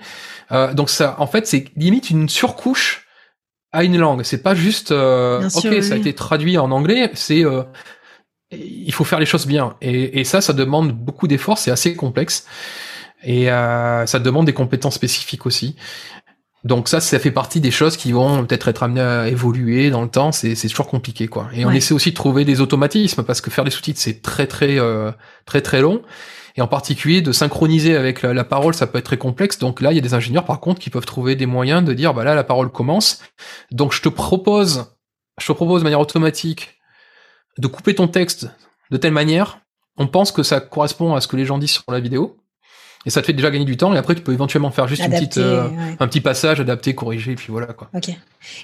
Euh, donc ça, en fait, c'est limite une surcouche à une langue. C'est pas juste euh, ok, ça a été traduit en anglais. C'est euh, il faut faire les choses bien. Et, et ça, ça demande beaucoup d'efforts. C'est assez complexe. Et euh, ça demande des compétences spécifiques aussi. Donc ça, ça fait partie des choses qui vont peut-être être amenées à évoluer dans le temps. C'est toujours compliqué, quoi. Et on essaie aussi de trouver des automatismes parce que faire des sous-titres, c'est très très euh, très très long. Et en particulier de synchroniser avec la, parole, ça peut être très complexe. Donc là, il y a des ingénieurs par contre qui peuvent trouver des moyens de dire, bah là, la parole commence. Donc je te propose, je te propose de manière automatique de couper ton texte de telle manière. On pense que ça correspond à ce que les gens disent sur la vidéo et ça te fait déjà gagner du temps et après tu peux éventuellement faire juste une petite, euh, un petit passage adapté corrigé et puis voilà quoi. Ok.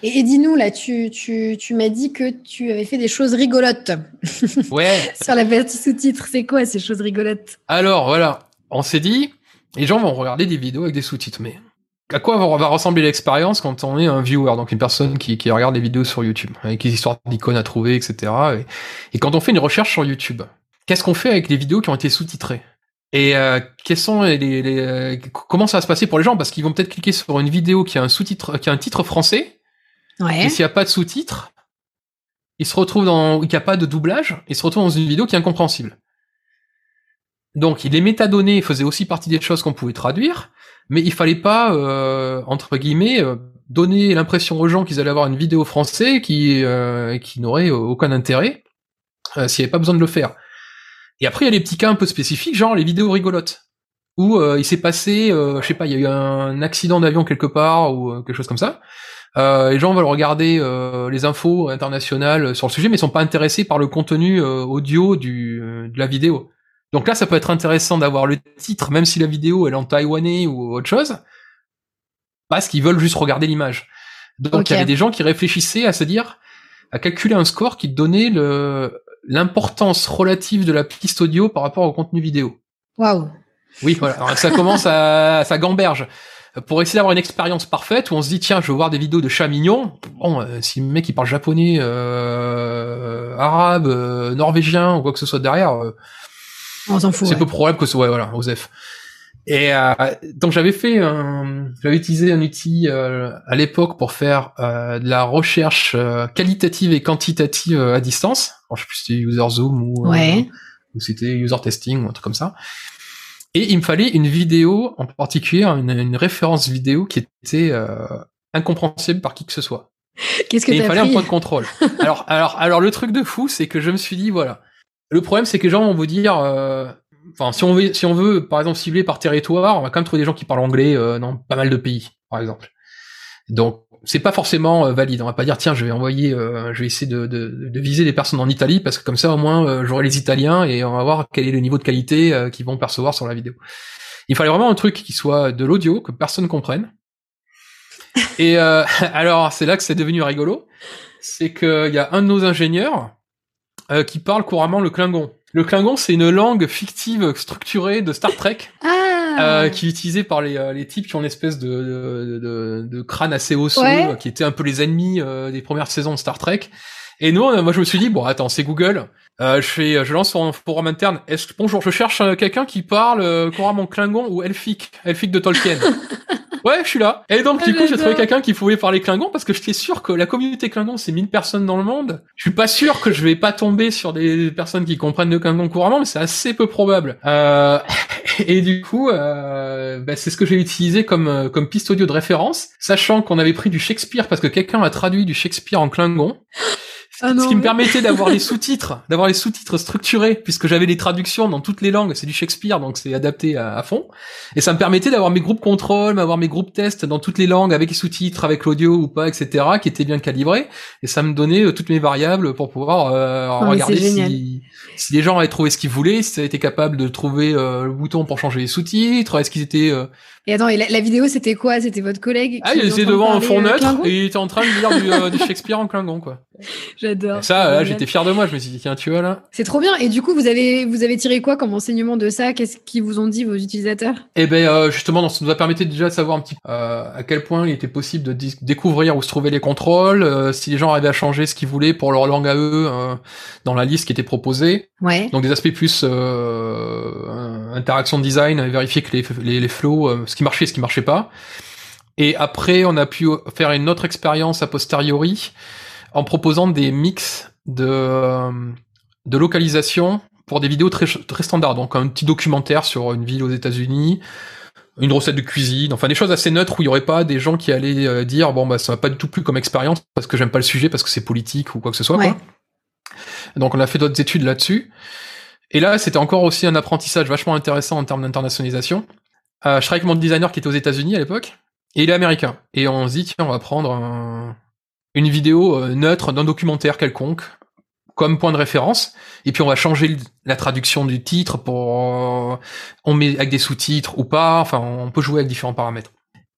Et, dis-nous là tu, tu, tu m'as dit que tu avais fait des choses rigolotes. Ouais. Sur la partie sous-titres c'est quoi ces choses rigolotes? Alors voilà. On s'est dit les gens vont regarder des vidéos avec des sous-titres mais à quoi va ressembler l'expérience quand on est un viewer, donc une personne qui, qui regarde des vidéos sur YouTube, avec des histoires d'icônes à trouver, etc. Et, et, quand on fait une recherche sur YouTube, qu'est-ce qu'on fait avec les vidéos qui ont été sous-titrées? Et euh, quels sont les, les, euh, comment ça va se passer pour les gens? Parce qu'ils vont peut-être cliquer sur une vidéo qui a un sous-titre, qui a un titre français. Ouais. Et s'il n'y a pas de sous-titre, ils se retrouvent dans, il n'y a pas de doublage, ils se retrouvent dans une vidéo qui est incompréhensible. Donc, les métadonnées faisaient aussi partie des choses qu'on pouvait traduire, mais il fallait pas, euh, entre guillemets, euh, donner l'impression aux gens qu'ils allaient avoir une vidéo français qui, euh, qui n'aurait aucun intérêt s'il n'y avait pas besoin de le faire. Et après, il y a les petits cas un peu spécifiques, genre les vidéos rigolotes, où euh, il s'est passé, euh, je sais pas, il y a eu un accident d'avion quelque part ou euh, quelque chose comme ça. les gens veulent regarder les infos internationales sur le sujet, mais sont pas intéressés par le contenu audio du, de la vidéo. Donc là, ça peut être intéressant d'avoir le titre, même si la vidéo elle est en taïwanais ou autre chose, parce qu'ils veulent juste regarder l'image. Donc il y avait des gens qui réfléchissaient à se dire, à calculer un score qui donnait le l'importance relative de la piste audio par rapport au contenu vidéo. Waouh. Oui, voilà. Alors, ça commence à, ça gamberge. Pour essayer d'avoir une expérience parfaite où on se dit tiens je veux voir des vidéos de chats mignons. Bon, euh, si le mec il parle japonais, euh, arabe, euh, norvégien ou quoi que ce soit derrière, on s'en fout. C'est peu probable que ce soit voilà, Osef. Et euh, donc j'avais fait, j'avais utilisé un outil euh, à l'époque pour faire euh, de la recherche qualitative et quantitative à distance. Alors, je sais plus si c'était User Zoom ou, ou c'était User Testing ou un truc comme ça. Et il me fallait une vidéo en particulier, une, une référence vidéo qui était incompréhensible par qui que ce soit. Qu'est-ce que Et il fallait un point de contrôle. alors, alors, alors, le truc de fou, c'est que je me suis dit, voilà. Le problème, c'est que les gens vont vous dire, euh, enfin, si on veut, si on veut, par exemple, cibler par territoire, on va quand même trouver des gens qui parlent anglais euh, dans pas mal de pays, par exemple. Donc, c'est pas forcément euh, valide. On va pas dire, tiens, je vais envoyer, euh, je vais essayer de, de, de viser des personnes en Italie parce que comme ça, au moins, euh, j'aurai les Italiens et on va voir quel est le niveau de qualité euh, qu'ils vont percevoir sur la vidéo. Il fallait vraiment un truc qui soit de l'audio que personne comprenne. Et euh, alors, c'est là que c'est devenu rigolo. C'est qu'il y a un de nos ingénieurs euh, qui parle couramment le Klingon. Le Klingon, c'est une langue fictive structurée de Star Trek. Ah Euh, qui est utilisé par les, euh, les types qui ont une espèce de, de, de, de crâne assez osseux, Ouais. euh, qui étaient un peu les ennemis euh, des premières saisons de Star Trek. Et nous, moi, je me suis dit, bon, attends, c'est Google. Euh, je fais, je lance sur un forum interne. Est-ce que bonjour, je cherche euh, quelqu'un qui parle euh, couramment Klingon ou Elfique, Elfique de Tolkien. ouais, je suis là. Et donc, Ah, du coup, j'ai trouvé quelqu'un qui pouvait parler Klingon parce que j'étais sûr que la communauté Klingon, c'est 1000 personnes dans le monde. Je suis pas sûr que je vais pas tomber sur des personnes qui comprennent le Klingon couramment, mais c'est assez peu probable. Euh, et du coup, euh, bah, c'est ce que j'ai utilisé comme euh, comme piste audio de référence, sachant qu'on avait pris du Shakespeare parce que quelqu'un a traduit du Shakespeare en Klingon. Ah ce qui me permettait d'avoir les sous-titres, d'avoir les sous-titres structurés, puisque j'avais les traductions dans toutes les langues, c'est du Shakespeare, donc c'est adapté à, à fond. Et ça me permettait d'avoir mes groupes contrôle, d'avoir mes groupes tests dans toutes les langues, avec les sous-titres, avec l'audio ou pas, etc., qui étaient bien calibrés. Et ça me donnait euh, toutes mes variables pour pouvoir euh, regarder si, si les gens avaient trouvé ce qu'ils voulaient, si ça été capable de trouver euh, le bouton pour changer les sous-titres, est-ce qu'ils étaient... euh, Et attends, et la, la vidéo, c'était quoi? C'était votre collègue Ah, il était devant un fond euh, neutre, et il était en train de lire du, euh, du Shakespeare en Klingon, quoi. J'adore. Et ça, là, j'étais fier de moi, je me suis dit, tiens, tu vois, là... C'est trop bien. Et du coup, vous avez, vous avez tiré quoi comme enseignement de ça? Qu'est-ce qu'ils vous ont dit, vos utilisateurs? Eh ben euh, justement, ça nous a permis déjà de savoir un petit euh, à quel point il était possible de découvrir où se trouvaient les contrôles, euh, si les gens arrivaient à changer ce qu'ils voulaient pour leur langue à eux euh, dans la liste qui était proposée. Ouais. Donc des aspects plus euh, interaction de design, vérifier que les, les, les flows, euh, ce qui marchait, et ce qui marchait pas. Et après, on a pu faire une autre expérience a posteriori en proposant des mix de, euh, de localisation pour des vidéos très, très standards. Donc un petit documentaire sur une ville aux États-Unis, une recette de cuisine, enfin des choses assez neutres où il y aurait pas des gens qui allaient euh, dire bon bah ça m'a pas du tout plu comme expérience parce que j'aime pas le sujet parce que c'est politique ou quoi que ce soit. Ouais. Quoi. Donc on a fait d'autres études là-dessus. Et là, c'était encore aussi un apprentissage vachement intéressant en termes d'internationalisation. Je travaillais avec mon designer qui était aux États-Unis à l'époque, et il est américain. Et on se dit, tiens, on va prendre un- une vidéo euh, neutre d'un documentaire quelconque comme point de référence, et puis on va changer la traduction du titre pour... euh, on met avec des sous-titres ou pas, enfin, on peut jouer avec différents paramètres.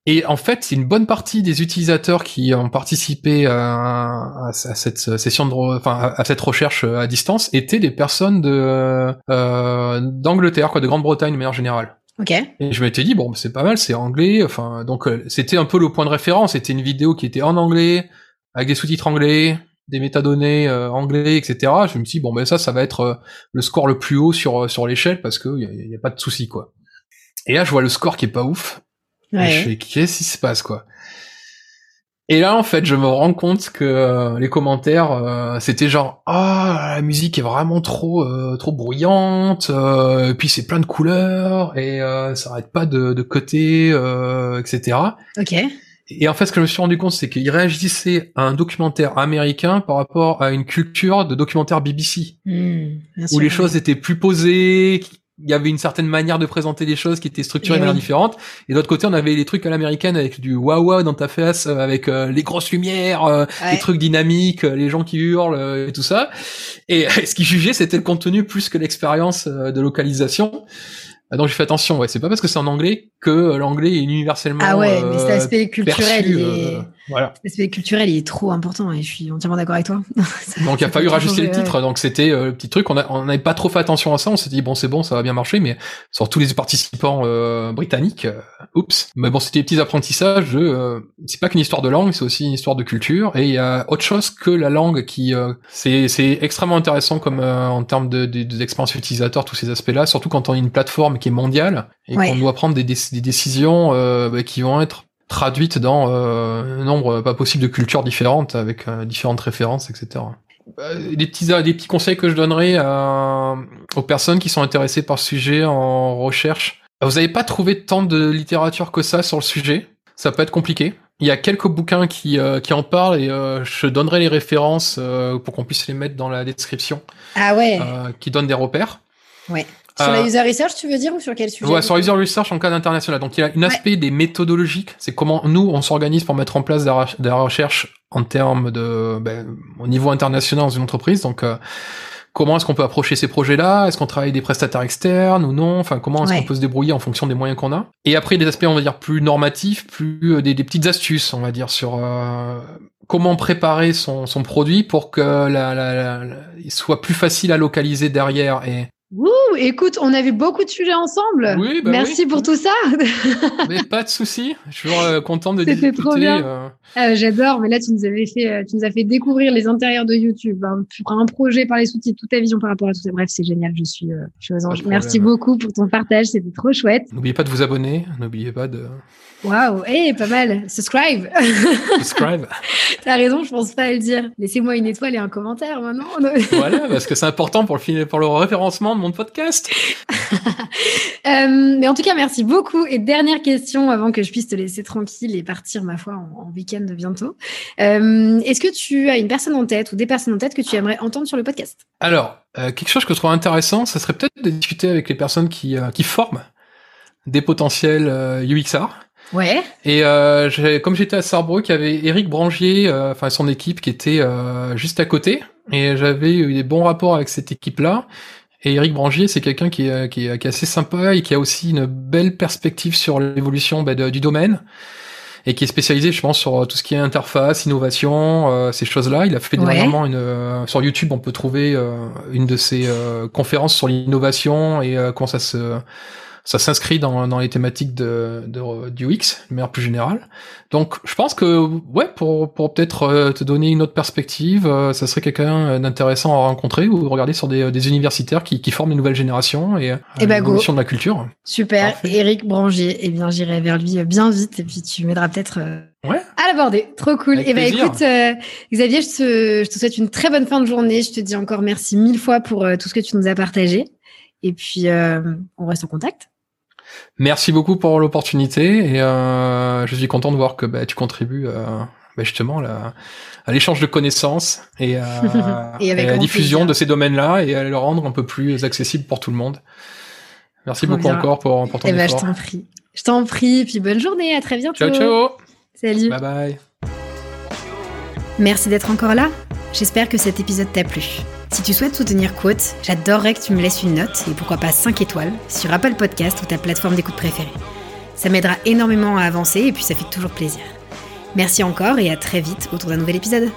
Et en fait, c'est une bonne partie des utilisateurs qui ont participé à, cette session de, enfin, à cette recherche à distance étaient des personnes de euh, d'Angleterre, quoi, de Grande-Bretagne de manière générale. Ok. Et je m'étais dit bon, c'est pas mal, c'est anglais, enfin, donc euh, c'était un peu le point de référence. C'était une vidéo qui était en anglais, avec des sous-titres anglais, des métadonnées euh, anglais, etc. Je me suis dit bon, ben ça, ça va être euh, le score le plus haut sur sur l'échelle parce que y a, y a pas de souci, quoi. Et là, je vois le score qui est pas ouf. Et je fais, qu'est-ce qui se passe, quoi? Et là, en fait, je me rends compte que euh, les commentaires, euh, c'était genre, ah, la musique est vraiment trop, euh, trop bruyante, euh, et puis c'est plein de couleurs, et euh, ça arrête pas de, de côté, euh, etc. Ok. Et en fait, ce que je me suis rendu compte, c'est qu'ils réagissaient à un documentaire américain par rapport à une culture de documentaire BBC bien où sûr, les choses étaient plus posées, il y avait une certaine manière de présenter les choses qui était structurée Eh de manière oui. différente. Et de l'autre côté, on avait les trucs à l'américaine avec du waouh dans ta face, euh, avec euh, les grosses lumières, euh, Ouais. les trucs dynamiques, les gens qui hurlent et tout ça. Et ce qui jugeait, c'était le contenu plus que l'expérience de localisation. Donc j'ai fait attention, ouais, c'est pas parce que c'est en anglais que l'anglais est universellement Ah ouais, mais cet aspect culturel, perçu, il est... voilà. L'aspect culturel, il est trop important et je suis entièrement d'accord avec toi. Donc il a fallu rajuster le ouais. titre, donc c'était euh, le petit truc. On n'avait pas trop fait attention à ça. On s'est dit bon c'est bon, ça va bien marcher, mais sur tous les participants euh, britanniques, euh, oups. Mais bon c'était des petits apprentissages. De, c'est pas qu'une histoire de langue, c'est aussi une histoire de culture. Et il y a autre chose que la langue qui euh, c'est c'est extrêmement intéressant comme euh, en termes de, de, des expériences utilisateurs tous ces aspects-là, surtout quand on a une plateforme qui est mondiale et Ouais. qu'on doit prendre des, déc- des décisions euh, bah, qui vont être traduites dans euh, un nombre pas possible de cultures différentes avec euh, différentes références, etc. Euh, des petits des petits conseils que je donnerais à- aux personnes qui sont intéressées par ce sujet en recherche. Vous n'avez pas trouvé tant de littérature que ça sur le sujet? Ça peut être compliqué. Il y a quelques bouquins qui, qui en parlent et je donnerai les références pour qu'on puisse les mettre dans la description. Ah ouais. qui donnent des repères. Ouais. Sur la user research, tu veux dire, ou sur quel sujet Ouais, sur user research en cas international. Donc, il y a un aspect des méthodologiques. C'est comment nous, on s'organise pour mettre en place de la, recherche en termes de, ben, au niveau international dans une entreprise. Donc, comment est-ce qu'on peut approcher ces projets-là? Est-ce qu'on travaille des prestataires externes ou non? Enfin, comment est-ce qu'on peut se débrouiller en fonction des moyens qu'on a? Et après, des aspects, on va dire, plus normatifs, plus euh, des, petites astuces, on va dire, sur euh, comment préparer son, son, produit pour que la, la, la, il soit plus facile à localiser derrière et Ouh, écoute, on avait beaucoup de sujets ensemble. Oui, bah Merci pour tout ça. mais pas de souci. Je suis toujours euh, content de discuter. Trop bien. Euh. Ah, j'adore. Mais là, tu nous avais fait, euh, tu nous as fait découvrir les intérieurs de YouTube. Tu prends un projet par les sous-titres, toute ta vision par rapport à tout ça. Bref, c'est génial. Je suis, je suis aux anges. Merci beaucoup pour ton partage. C'était trop chouette. N'oubliez pas de vous abonner. N'oubliez pas de. Waouh, hey, pas mal. Subscribe. Subscribe. T'as raison, je pense pas à le dire. Laissez-moi une étoile et un commentaire maintenant. voilà, parce que c'est important pour le, pour le référencement de mon podcast. Euh, mais en tout cas, merci beaucoup. Et dernière question avant que je puisse te laisser tranquille et partir, ma foi, en, week-end bientôt. Euh, est-ce que tu as une personne en tête ou des personnes en tête que tu aimerais entendre sur le podcast? Alors, euh, quelque chose que je trouve intéressant, ça serait peut-être de discuter avec les personnes qui, qui forment des potentiels UXR. Ouais. Et euh, comme j'étais à Sarrebruck, il y avait Eric Brangier, euh, enfin son équipe qui était euh, juste à côté, et j'avais eu des bons rapports avec cette équipe-là. Et Eric Brangier, c'est quelqu'un qui est, qui, est, assez sympa et qui a aussi une belle perspective sur l'évolution bah, du domaine et qui est spécialisé, je pense, sur tout ce qui est interface, innovation, euh, ces choses-là. Il a fait dernièrement une euh, sur YouTube, on peut trouver une de ses conférences sur l'innovation et comment ça se ça s'inscrit dans, dans les thématiques de, de, du UX, de manière plus générale. Donc, je pense que, ouais, pour, pour peut-être euh, te donner une autre perspective, euh, ça serait quelqu'un d'intéressant à rencontrer ou regarder sur des, des universitaires qui, qui forment les nouvelles générations et, et eh ben, l'évolution de la culture. Super. Eric Branger, eh bien, j'irai vers lui bien vite et puis tu m'aideras peut-être Ouais. À l'aborder. Trop cool. et eh ben écoute, Xavier, je te, je te, souhaite une très bonne fin de journée. Je te dis encore merci mille fois pour tout ce que tu nous as partagé. Et puis, on reste en contact. Merci beaucoup pour l'opportunité et euh, je suis content de voir que bah, tu contribues euh, bah, justement à l'échange de connaissances et, à, la diffusion de ces domaines-là et à le rendre un peu plus accessible pour tout le monde. Merci beaucoup encore pour, pour ton eh ben, effort. je t'en prie. Je t'en prie, puis bonne journée, à très bientôt. Ciao, ciao. Salut. Bye bye. Merci d'être encore là. J'espère que cet épisode t'a plu. Si tu souhaites soutenir Quote, j'adorerais que tu me laisses une note, et pourquoi pas 5 étoiles, sur Apple Podcast ou ta plateforme d'écoute préférée. Ça m'aidera énormément à avancer et puis ça fait toujours plaisir. Merci encore et à très vite autour d'un nouvel épisode.